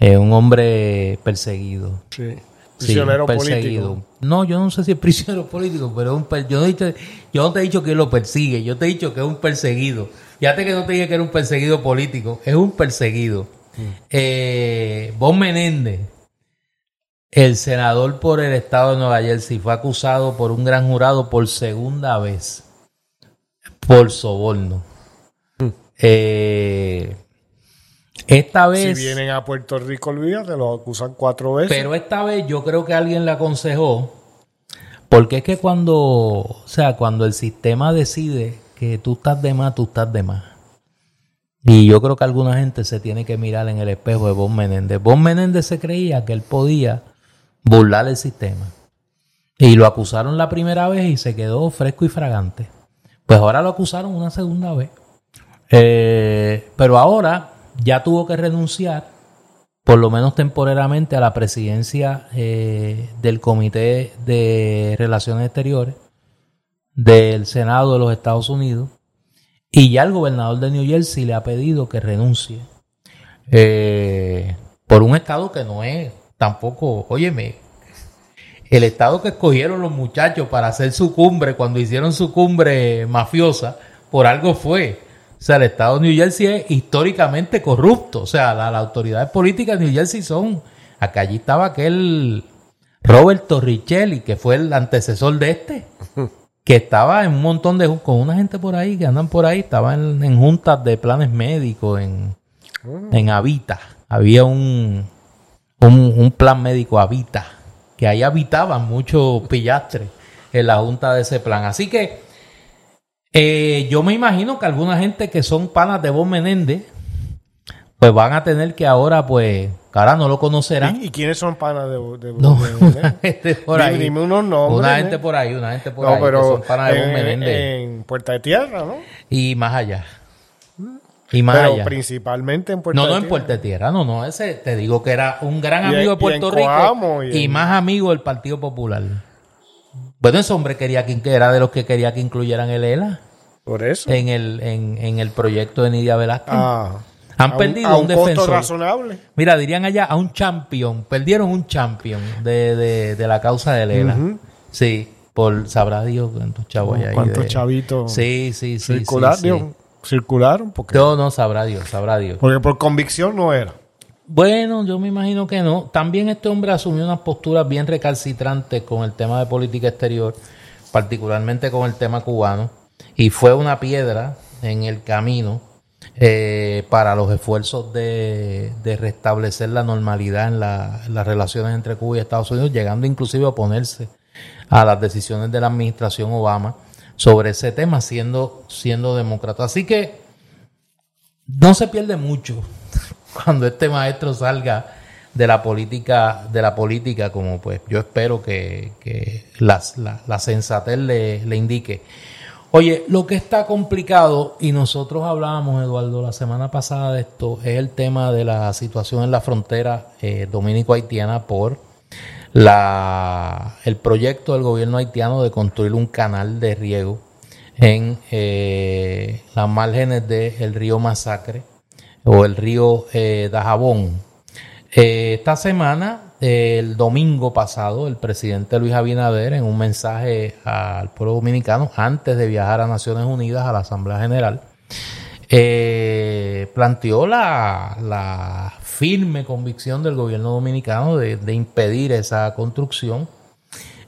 Eh, un hombre perseguido. Sí. Sí, Prisionero perseguido. político. No, yo no sé si es prisionero político, pero un per- yo, no te, yo no te he dicho que lo persigue, yo te he dicho que es un perseguido. Fíjate que no te dije que era un perseguido político, es un perseguido. Eh, Bon Menéndez, el senador por el estado de Nueva Jersey, fue acusado por un gran jurado por segunda vez por soborno. Eh, esta Si vez... vienen a Puerto Rico, olvídate, lo acusan cuatro veces. Pero esta vez yo creo que alguien le aconsejó, porque es que cuando, o sea, cuando el sistema decide que tú estás de más, tú estás de más. Y yo creo que alguna gente se tiene que mirar en el espejo de Bon Menéndez. Bon Menéndez se creía que él podía burlar el sistema. Y lo acusaron la primera vez y se quedó fresco y fragante. Pues ahora lo acusaron una segunda vez. Eh, pero ahora ya tuvo que renunciar por lo menos temporariamente, a la presidencia eh, del Comité de Relaciones Exteriores del Senado de los Estados Unidos. Y ya el gobernador de New Jersey le ha pedido que renuncie eh, por un estado que no es tampoco, óyeme, el estado que escogieron los muchachos para hacer su cumbre, cuando hicieron su cumbre mafiosa, por algo fue. O sea, el estado de New Jersey es históricamente corrupto. O sea, la- las autoridades políticas de New Jersey son... Acá allí estaba aquel Robert Torricelli, que fue el antecesor de este, que estaba en un montón de... con una gente por ahí, que andan por ahí, estaba en, en juntas de planes médicos, en, en Habita. Había un, un, un plan médico Habita, que ahí habitaban muchos pillastres en la junta de ese plan. Así que eh, yo me imagino que alguna gente que son panas de Bon Menéndez, pues van a tener que ahora, pues, que ahora no lo conocerán. ¿Y, y quiénes son panas de, de, No, de- una gente por ahí. dime unos nombres, Una gente por ahí, una gente por No, ahí, que pero son panas de Bon en, Puerta de Tierra, ¿no? y más allá. Y más Pero allá. principalmente en Puerta No, no en. Puerta de Tierra, no, no, ese te digo que era un gran amigo de Puerto Rico Coamo, y y en- más amigo del Partido Popular. Bueno, ese hombre quería que era de los que quería que incluyeran el ELA. Por eso. En el, en, en el proyecto de Nidia Velázquez. Ah, Han a perdido a un, defensor. costo razonable. Mira, dirían allá a un champion. Perdieron un champion de, de, de la causa de Lela. Sí, por sabrá Dios cuántos chavos hay ahí. ¿Cuántos de- chavitos Sí, sí, sí. circular- sí, sí. circularon? Porque, No, no, sabrá Dios, sabrá Dios. porque por convicción no era. Bueno, yo me imagino que no. También este hombre asumió unas posturas bien recalcitrantes con el tema de política exterior, particularmente con el tema cubano, y fue una piedra en el camino eh, para los esfuerzos de, restablecer la normalidad en, la- en las relaciones entre Cuba y Estados Unidos, llegando inclusive a oponerse a las decisiones de la administración Obama sobre ese tema, siendo, siendo demócrata. Así que no se pierde mucho cuando este maestro salga de la política, de la política, como pues yo espero que, que la, la sensatez le, le indique. Oye, lo que está complicado, y nosotros hablábamos, Eduardo, la semana pasada de esto, es el tema de la situación en la frontera eh, dominico-haitiana por la, el proyecto del gobierno haitiano de construir un canal de riego en eh, las márgenes del río Masacre o el río eh, Dajabón. Esta semana, el domingo pasado, el presidente Luis Abinader, en un mensaje al pueblo dominicano, antes de viajar a Naciones Unidas a la Asamblea General, eh, planteó la, firme convicción del gobierno dominicano de, impedir esa construcción.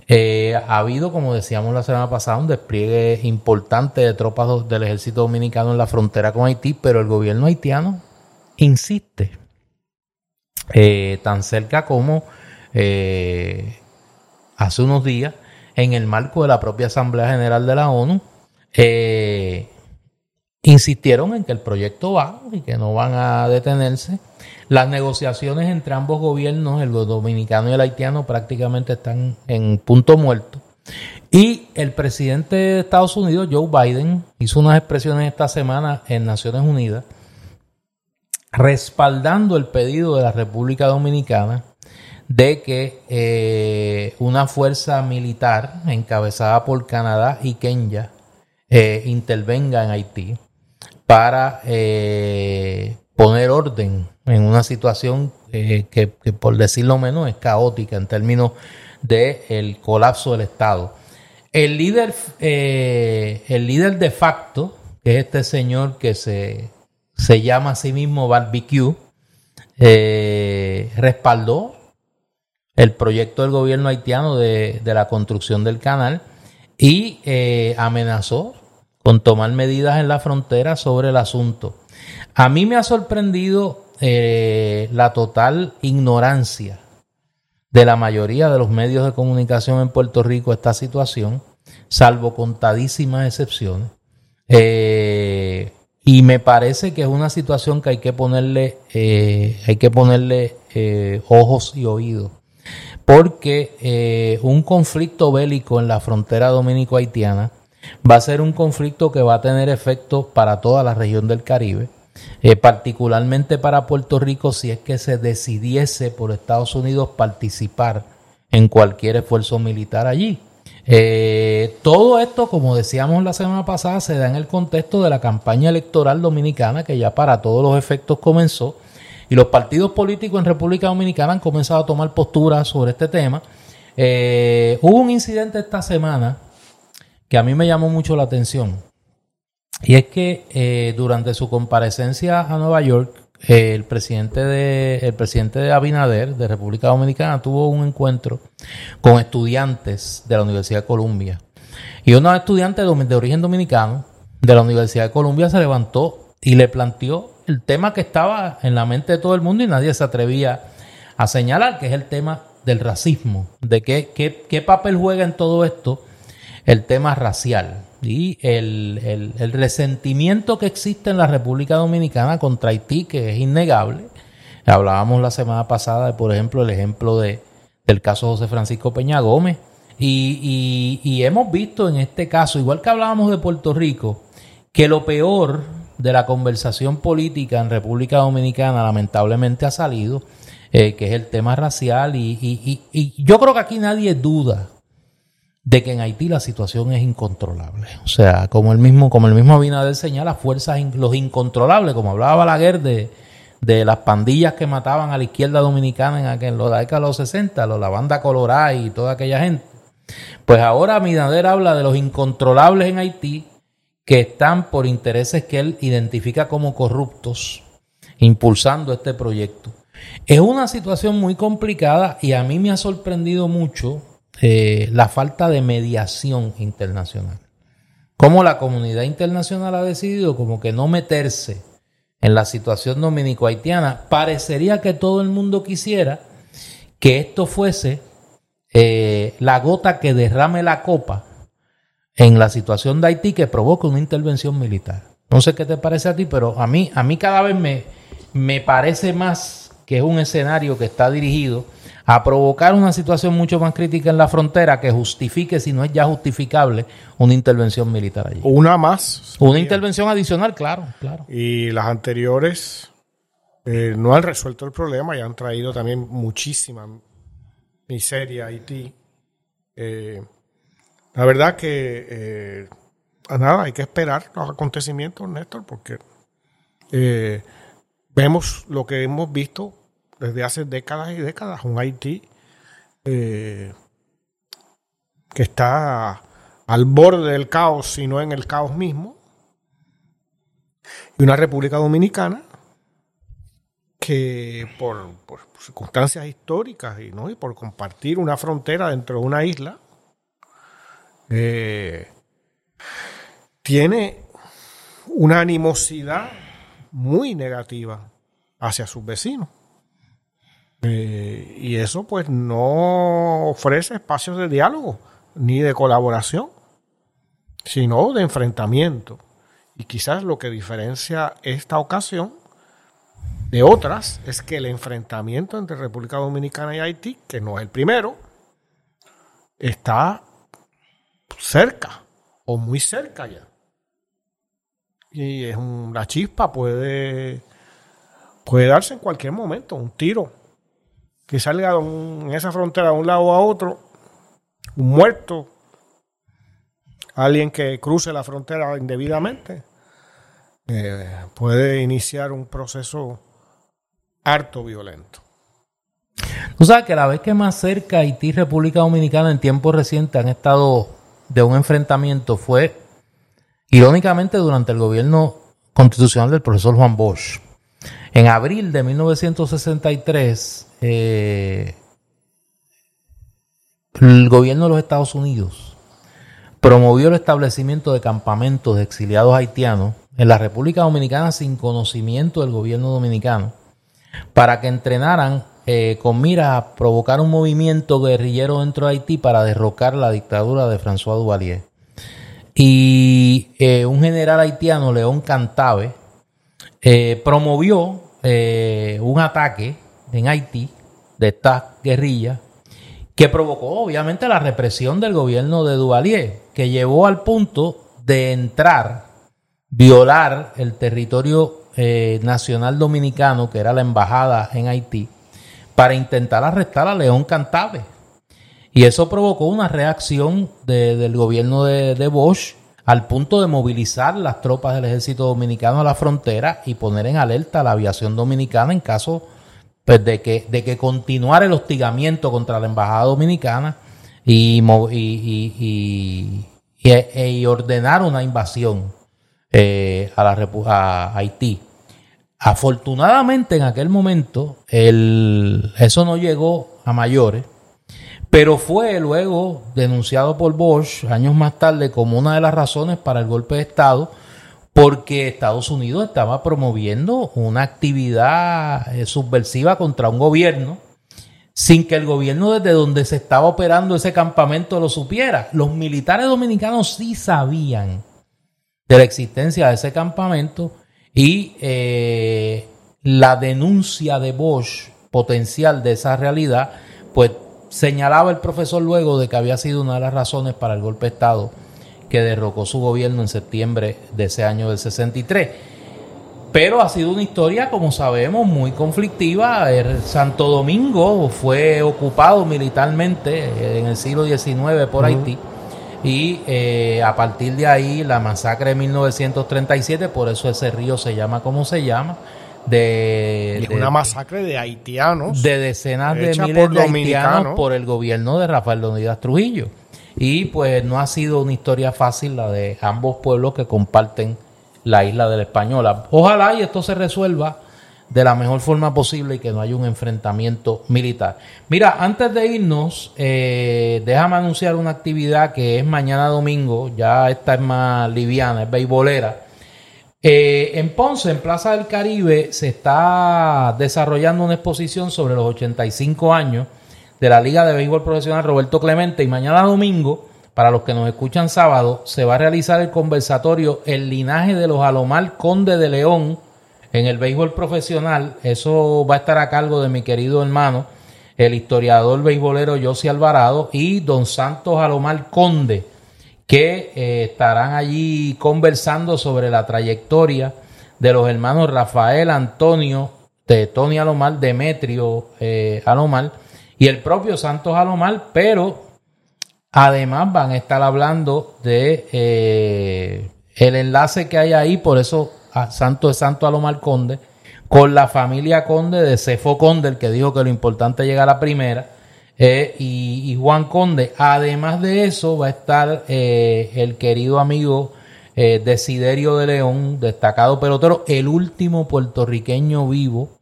Eh, ha habido, como decíamos la semana pasada, un despliegue importante de tropas del ejército dominicano en la frontera con Haití, pero el gobierno haitiano insiste eh, tan cerca como eh, hace unos días, en el marco de la propia Asamblea General de la ONU, eh, insistieron en que el proyecto va y que no van a detenerse. Las negociaciones entre ambos gobiernos, el dominicano y el haitiano, prácticamente están en punto muerto. Y el presidente de Estados Unidos, Joe Biden, hizo unas expresiones esta semana en Naciones Unidas respaldando el pedido de la República Dominicana de que eh, una fuerza militar encabezada por Canadá y Kenia eh, intervenga en Haití para eh, poner orden en una situación eh, que, por decirlo menos, es caótica en términos del el colapso del Estado. El líder, el líder de facto, que es este señor que se, se llama a sí mismo Barbecue, eh, respaldó el proyecto del gobierno haitiano de, de la construcción del canal y eh, amenazó con tomar medidas en la frontera sobre el asunto. A mí me ha sorprendido eh, la total ignorancia de la mayoría de los medios de comunicación en Puerto Rico esta situación, salvo contadísimas excepciones. Eh, y me parece que es una situación que hay que ponerle, eh, hay que ponerle eh, ojos y oídos. Porque eh, un conflicto bélico en la frontera dominico-haitiana va a ser un conflicto que va a tener efectos para toda la región del Caribe, eh, particularmente para Puerto Rico si es que se decidiese por Estados Unidos participar en cualquier esfuerzo militar allí. Eh, todo esto, como decíamos la semana pasada, se da en el contexto de la campaña electoral dominicana que ya para todos los efectos comenzó y los partidos políticos en República Dominicana han comenzado a tomar posturas sobre este tema. Eh, hubo un incidente esta semana que a mí me llamó mucho la atención. Y es que eh, durante su comparecencia a Nueva York, el presidente de el presidente de Abinader de República Dominicana tuvo un encuentro con estudiantes de la Universidad de Columbia. Y unos estudiantes de, de origen dominicano de la Universidad de Columbia se levantó y le planteó el tema que estaba en la mente de todo el mundo y nadie se atrevía a señalar, que es el tema del racismo, de qué, qué, qué papel juega en todo esto el tema racial y el, el, resentimiento que existe en la República Dominicana contra Haití, que es innegable. Hablábamos la semana pasada de, por ejemplo, el ejemplo de, del caso José Francisco Peña Gómez. Y, y, y hemos visto en este caso, igual que hablábamos de Puerto Rico, que lo peor de la conversación política en República Dominicana lamentablemente ha salido, eh, que es el tema racial. Y, y, y, yo creo que aquí nadie duda de que en Haití la situación es incontrolable. O sea, como el mismo, como el mismo Abinader señala, fuerzas, los incontrolables, como hablaba Balaguer de, de las pandillas que mataban a la izquierda dominicana en, aquel, en la década de los 60, la banda colorada y toda aquella gente. Pues ahora Abinader habla de los incontrolables en Haití que están por intereses que él identifica como corruptos, impulsando este proyecto. Es una situación muy complicada y a mí me ha sorprendido mucho eh, la falta de mediación internacional. Cómo la comunidad internacional ha decidido como que no meterse en la situación dominico-haitiana. Parecería que todo el mundo quisiera que esto fuese eh, la gota que derrame la copa en la situación de Haití que provoque una intervención militar. No sé qué te parece a ti, pero a mí, a mí cada vez me, me parece más que es un escenario que está dirigido a provocar una situación mucho más crítica en la frontera que justifique, si no es ya justificable, una intervención militar allí. Una más. Una intervención adicional, claro, claro. Y las anteriores eh, no han resuelto el problema y han traído también muchísima miseria a Haití. Eh, la verdad que eh, nada, hay que esperar los acontecimientos, Néstor, porque vemos lo que hemos visto desde hace décadas y décadas, un Haití eh, que está al borde del caos, si no en el caos mismo, y una República Dominicana que por, circunstancias históricas y, ¿no? y por compartir una frontera dentro de una isla, eh, tiene una animosidad muy negativa hacia sus vecinos. Eh, y eso pues no ofrece espacios de diálogo ni de colaboración, sino de enfrentamiento. Y quizás lo que diferencia esta ocasión de otras es que el enfrentamiento entre República Dominicana y Haití, que no es el primero, está cerca o muy cerca ya. Y es un, la chispa puede, puede darse en cualquier momento, un tiro que salga en esa frontera de un lado a otro, un muerto, alguien que cruce la frontera indebidamente, eh, puede iniciar un proceso harto violento. Tú sabes que la vez que más cerca Haití y República Dominicana en tiempos recientes han estado de un enfrentamiento fue, irónicamente, durante el gobierno constitucional del profesor Juan Bosch. En abril de 1963, eh, el gobierno de los Estados Unidos promovió el establecimiento de campamentos de exiliados haitianos en la República Dominicana sin conocimiento del gobierno dominicano para que entrenaran eh, con mira a provocar un movimiento guerrillero dentro de Haití para derrocar la dictadura de François Duvalier. Y eh, un general haitiano, León Cantave, promovió un ataque en Haití de estas guerrillas que provocó obviamente la represión del gobierno de Duvalier, que llevó al punto de entrar, violar el territorio eh, nacional dominicano, que era la embajada en Haití, para intentar arrestar a León Cantave. Y eso provocó una reacción del gobierno de, de Bosch al punto de movilizar las tropas del ejército dominicano a la frontera y poner en alerta a la aviación dominicana en caso pues de que, de que continuara el hostigamiento contra la embajada dominicana y, y, y, e, ordenar una invasión eh, a, la, a Haití. Afortunadamente en aquel momento el, eso no llegó a mayores, pero fue luego denunciado por Bosch años más tarde como una de las razones para el golpe de Estado porque Estados Unidos estaba promoviendo una actividad eh, subversiva contra un gobierno sin que el gobierno desde donde se estaba operando ese campamento lo supiera. Los militares dominicanos sí sabían de la existencia de ese campamento y eh, la denuncia de Bosch potencial de esa realidad, pues señalaba el profesor luego de que había sido una de las razones para el golpe de Estado que derrocó su gobierno en septiembre de ese año del 63. Pero ha sido una historia, como sabemos, muy conflictiva. El Santo Domingo fue ocupado militarmente en el siglo XIX por Haití. Y eh, a partir de ahí, la masacre de 1937, por eso ese río se llama como se llama, de, Y es de- una masacre de haitianos. de decenas de miles por de haitianos por el gobierno de Rafael Leonidas Trujillo. Y pues no ha sido una historia fácil la de ambos pueblos que comparten la isla de la Española. Ojalá y esto se resuelva de la mejor forma posible y que no haya un enfrentamiento militar. Mira, antes de irnos, eh, déjame anunciar una actividad que es mañana domingo, ya esta es más liviana, es beisbolera. Eh, en Ponce, en Plaza del Caribe, se está desarrollando una exposición sobre los 85 años de la Liga de Béisbol Profesional Roberto Clemente y mañana domingo, para los que nos escuchan sábado, se va a realizar el conversatorio El linaje de los Alomar Conde de León en el béisbol profesional. Eso va a estar a cargo de mi querido hermano, el historiador beisbolero José Alvarado y don Santos Alomar Conde que eh, estarán allí conversando sobre la trayectoria de los hermanos Rafael Antonio, de Tony Alomar, Demetrio eh, Alomar y el propio Santos Alomar, pero además van a estar hablando de eh, el enlace que hay ahí, por eso a Santo es Santo Alomar Conde, con la familia Conde de Cefo Conde, el que dijo que lo importante es llegar a la primera, eh, y, y Juan Conde. Además de eso, va a estar eh, el querido amigo eh, Desiderio de León, destacado pelotero, el último puertorriqueño vivo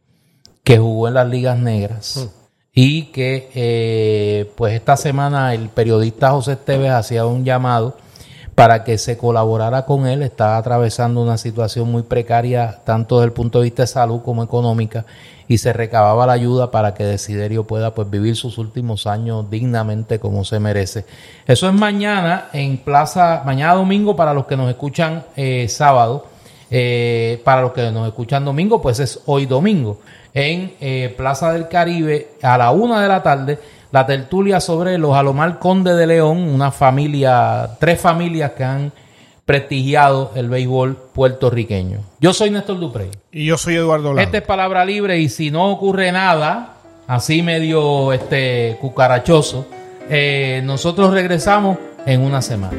que jugó en las ligas negras. Y que eh, pues esta semana el periodista José Esteves hacía un llamado para que se colaborara con él. Está atravesando una situación muy precaria, tanto desde el punto de vista de salud como económica, y se recababa la ayuda para que Desiderio pueda pues vivir sus últimos años dignamente como se merece. Eso es mañana en Plaza, mañana domingo para los que nos escuchan eh, sábado. Eh, para los que nos escuchan domingo, pues es hoy domingo. En eh, Plaza del Caribe, a la una de la tarde, la tertulia sobre los Alomar Conde de León, una familia, tres familias que han prestigiado el béisbol puertorriqueño. Yo soy Néstor Duprey. Y yo soy Eduardo Lando. Esta es palabra libre y si no ocurre nada, así medio este cucarachoso, eh, nosotros regresamos en una semana.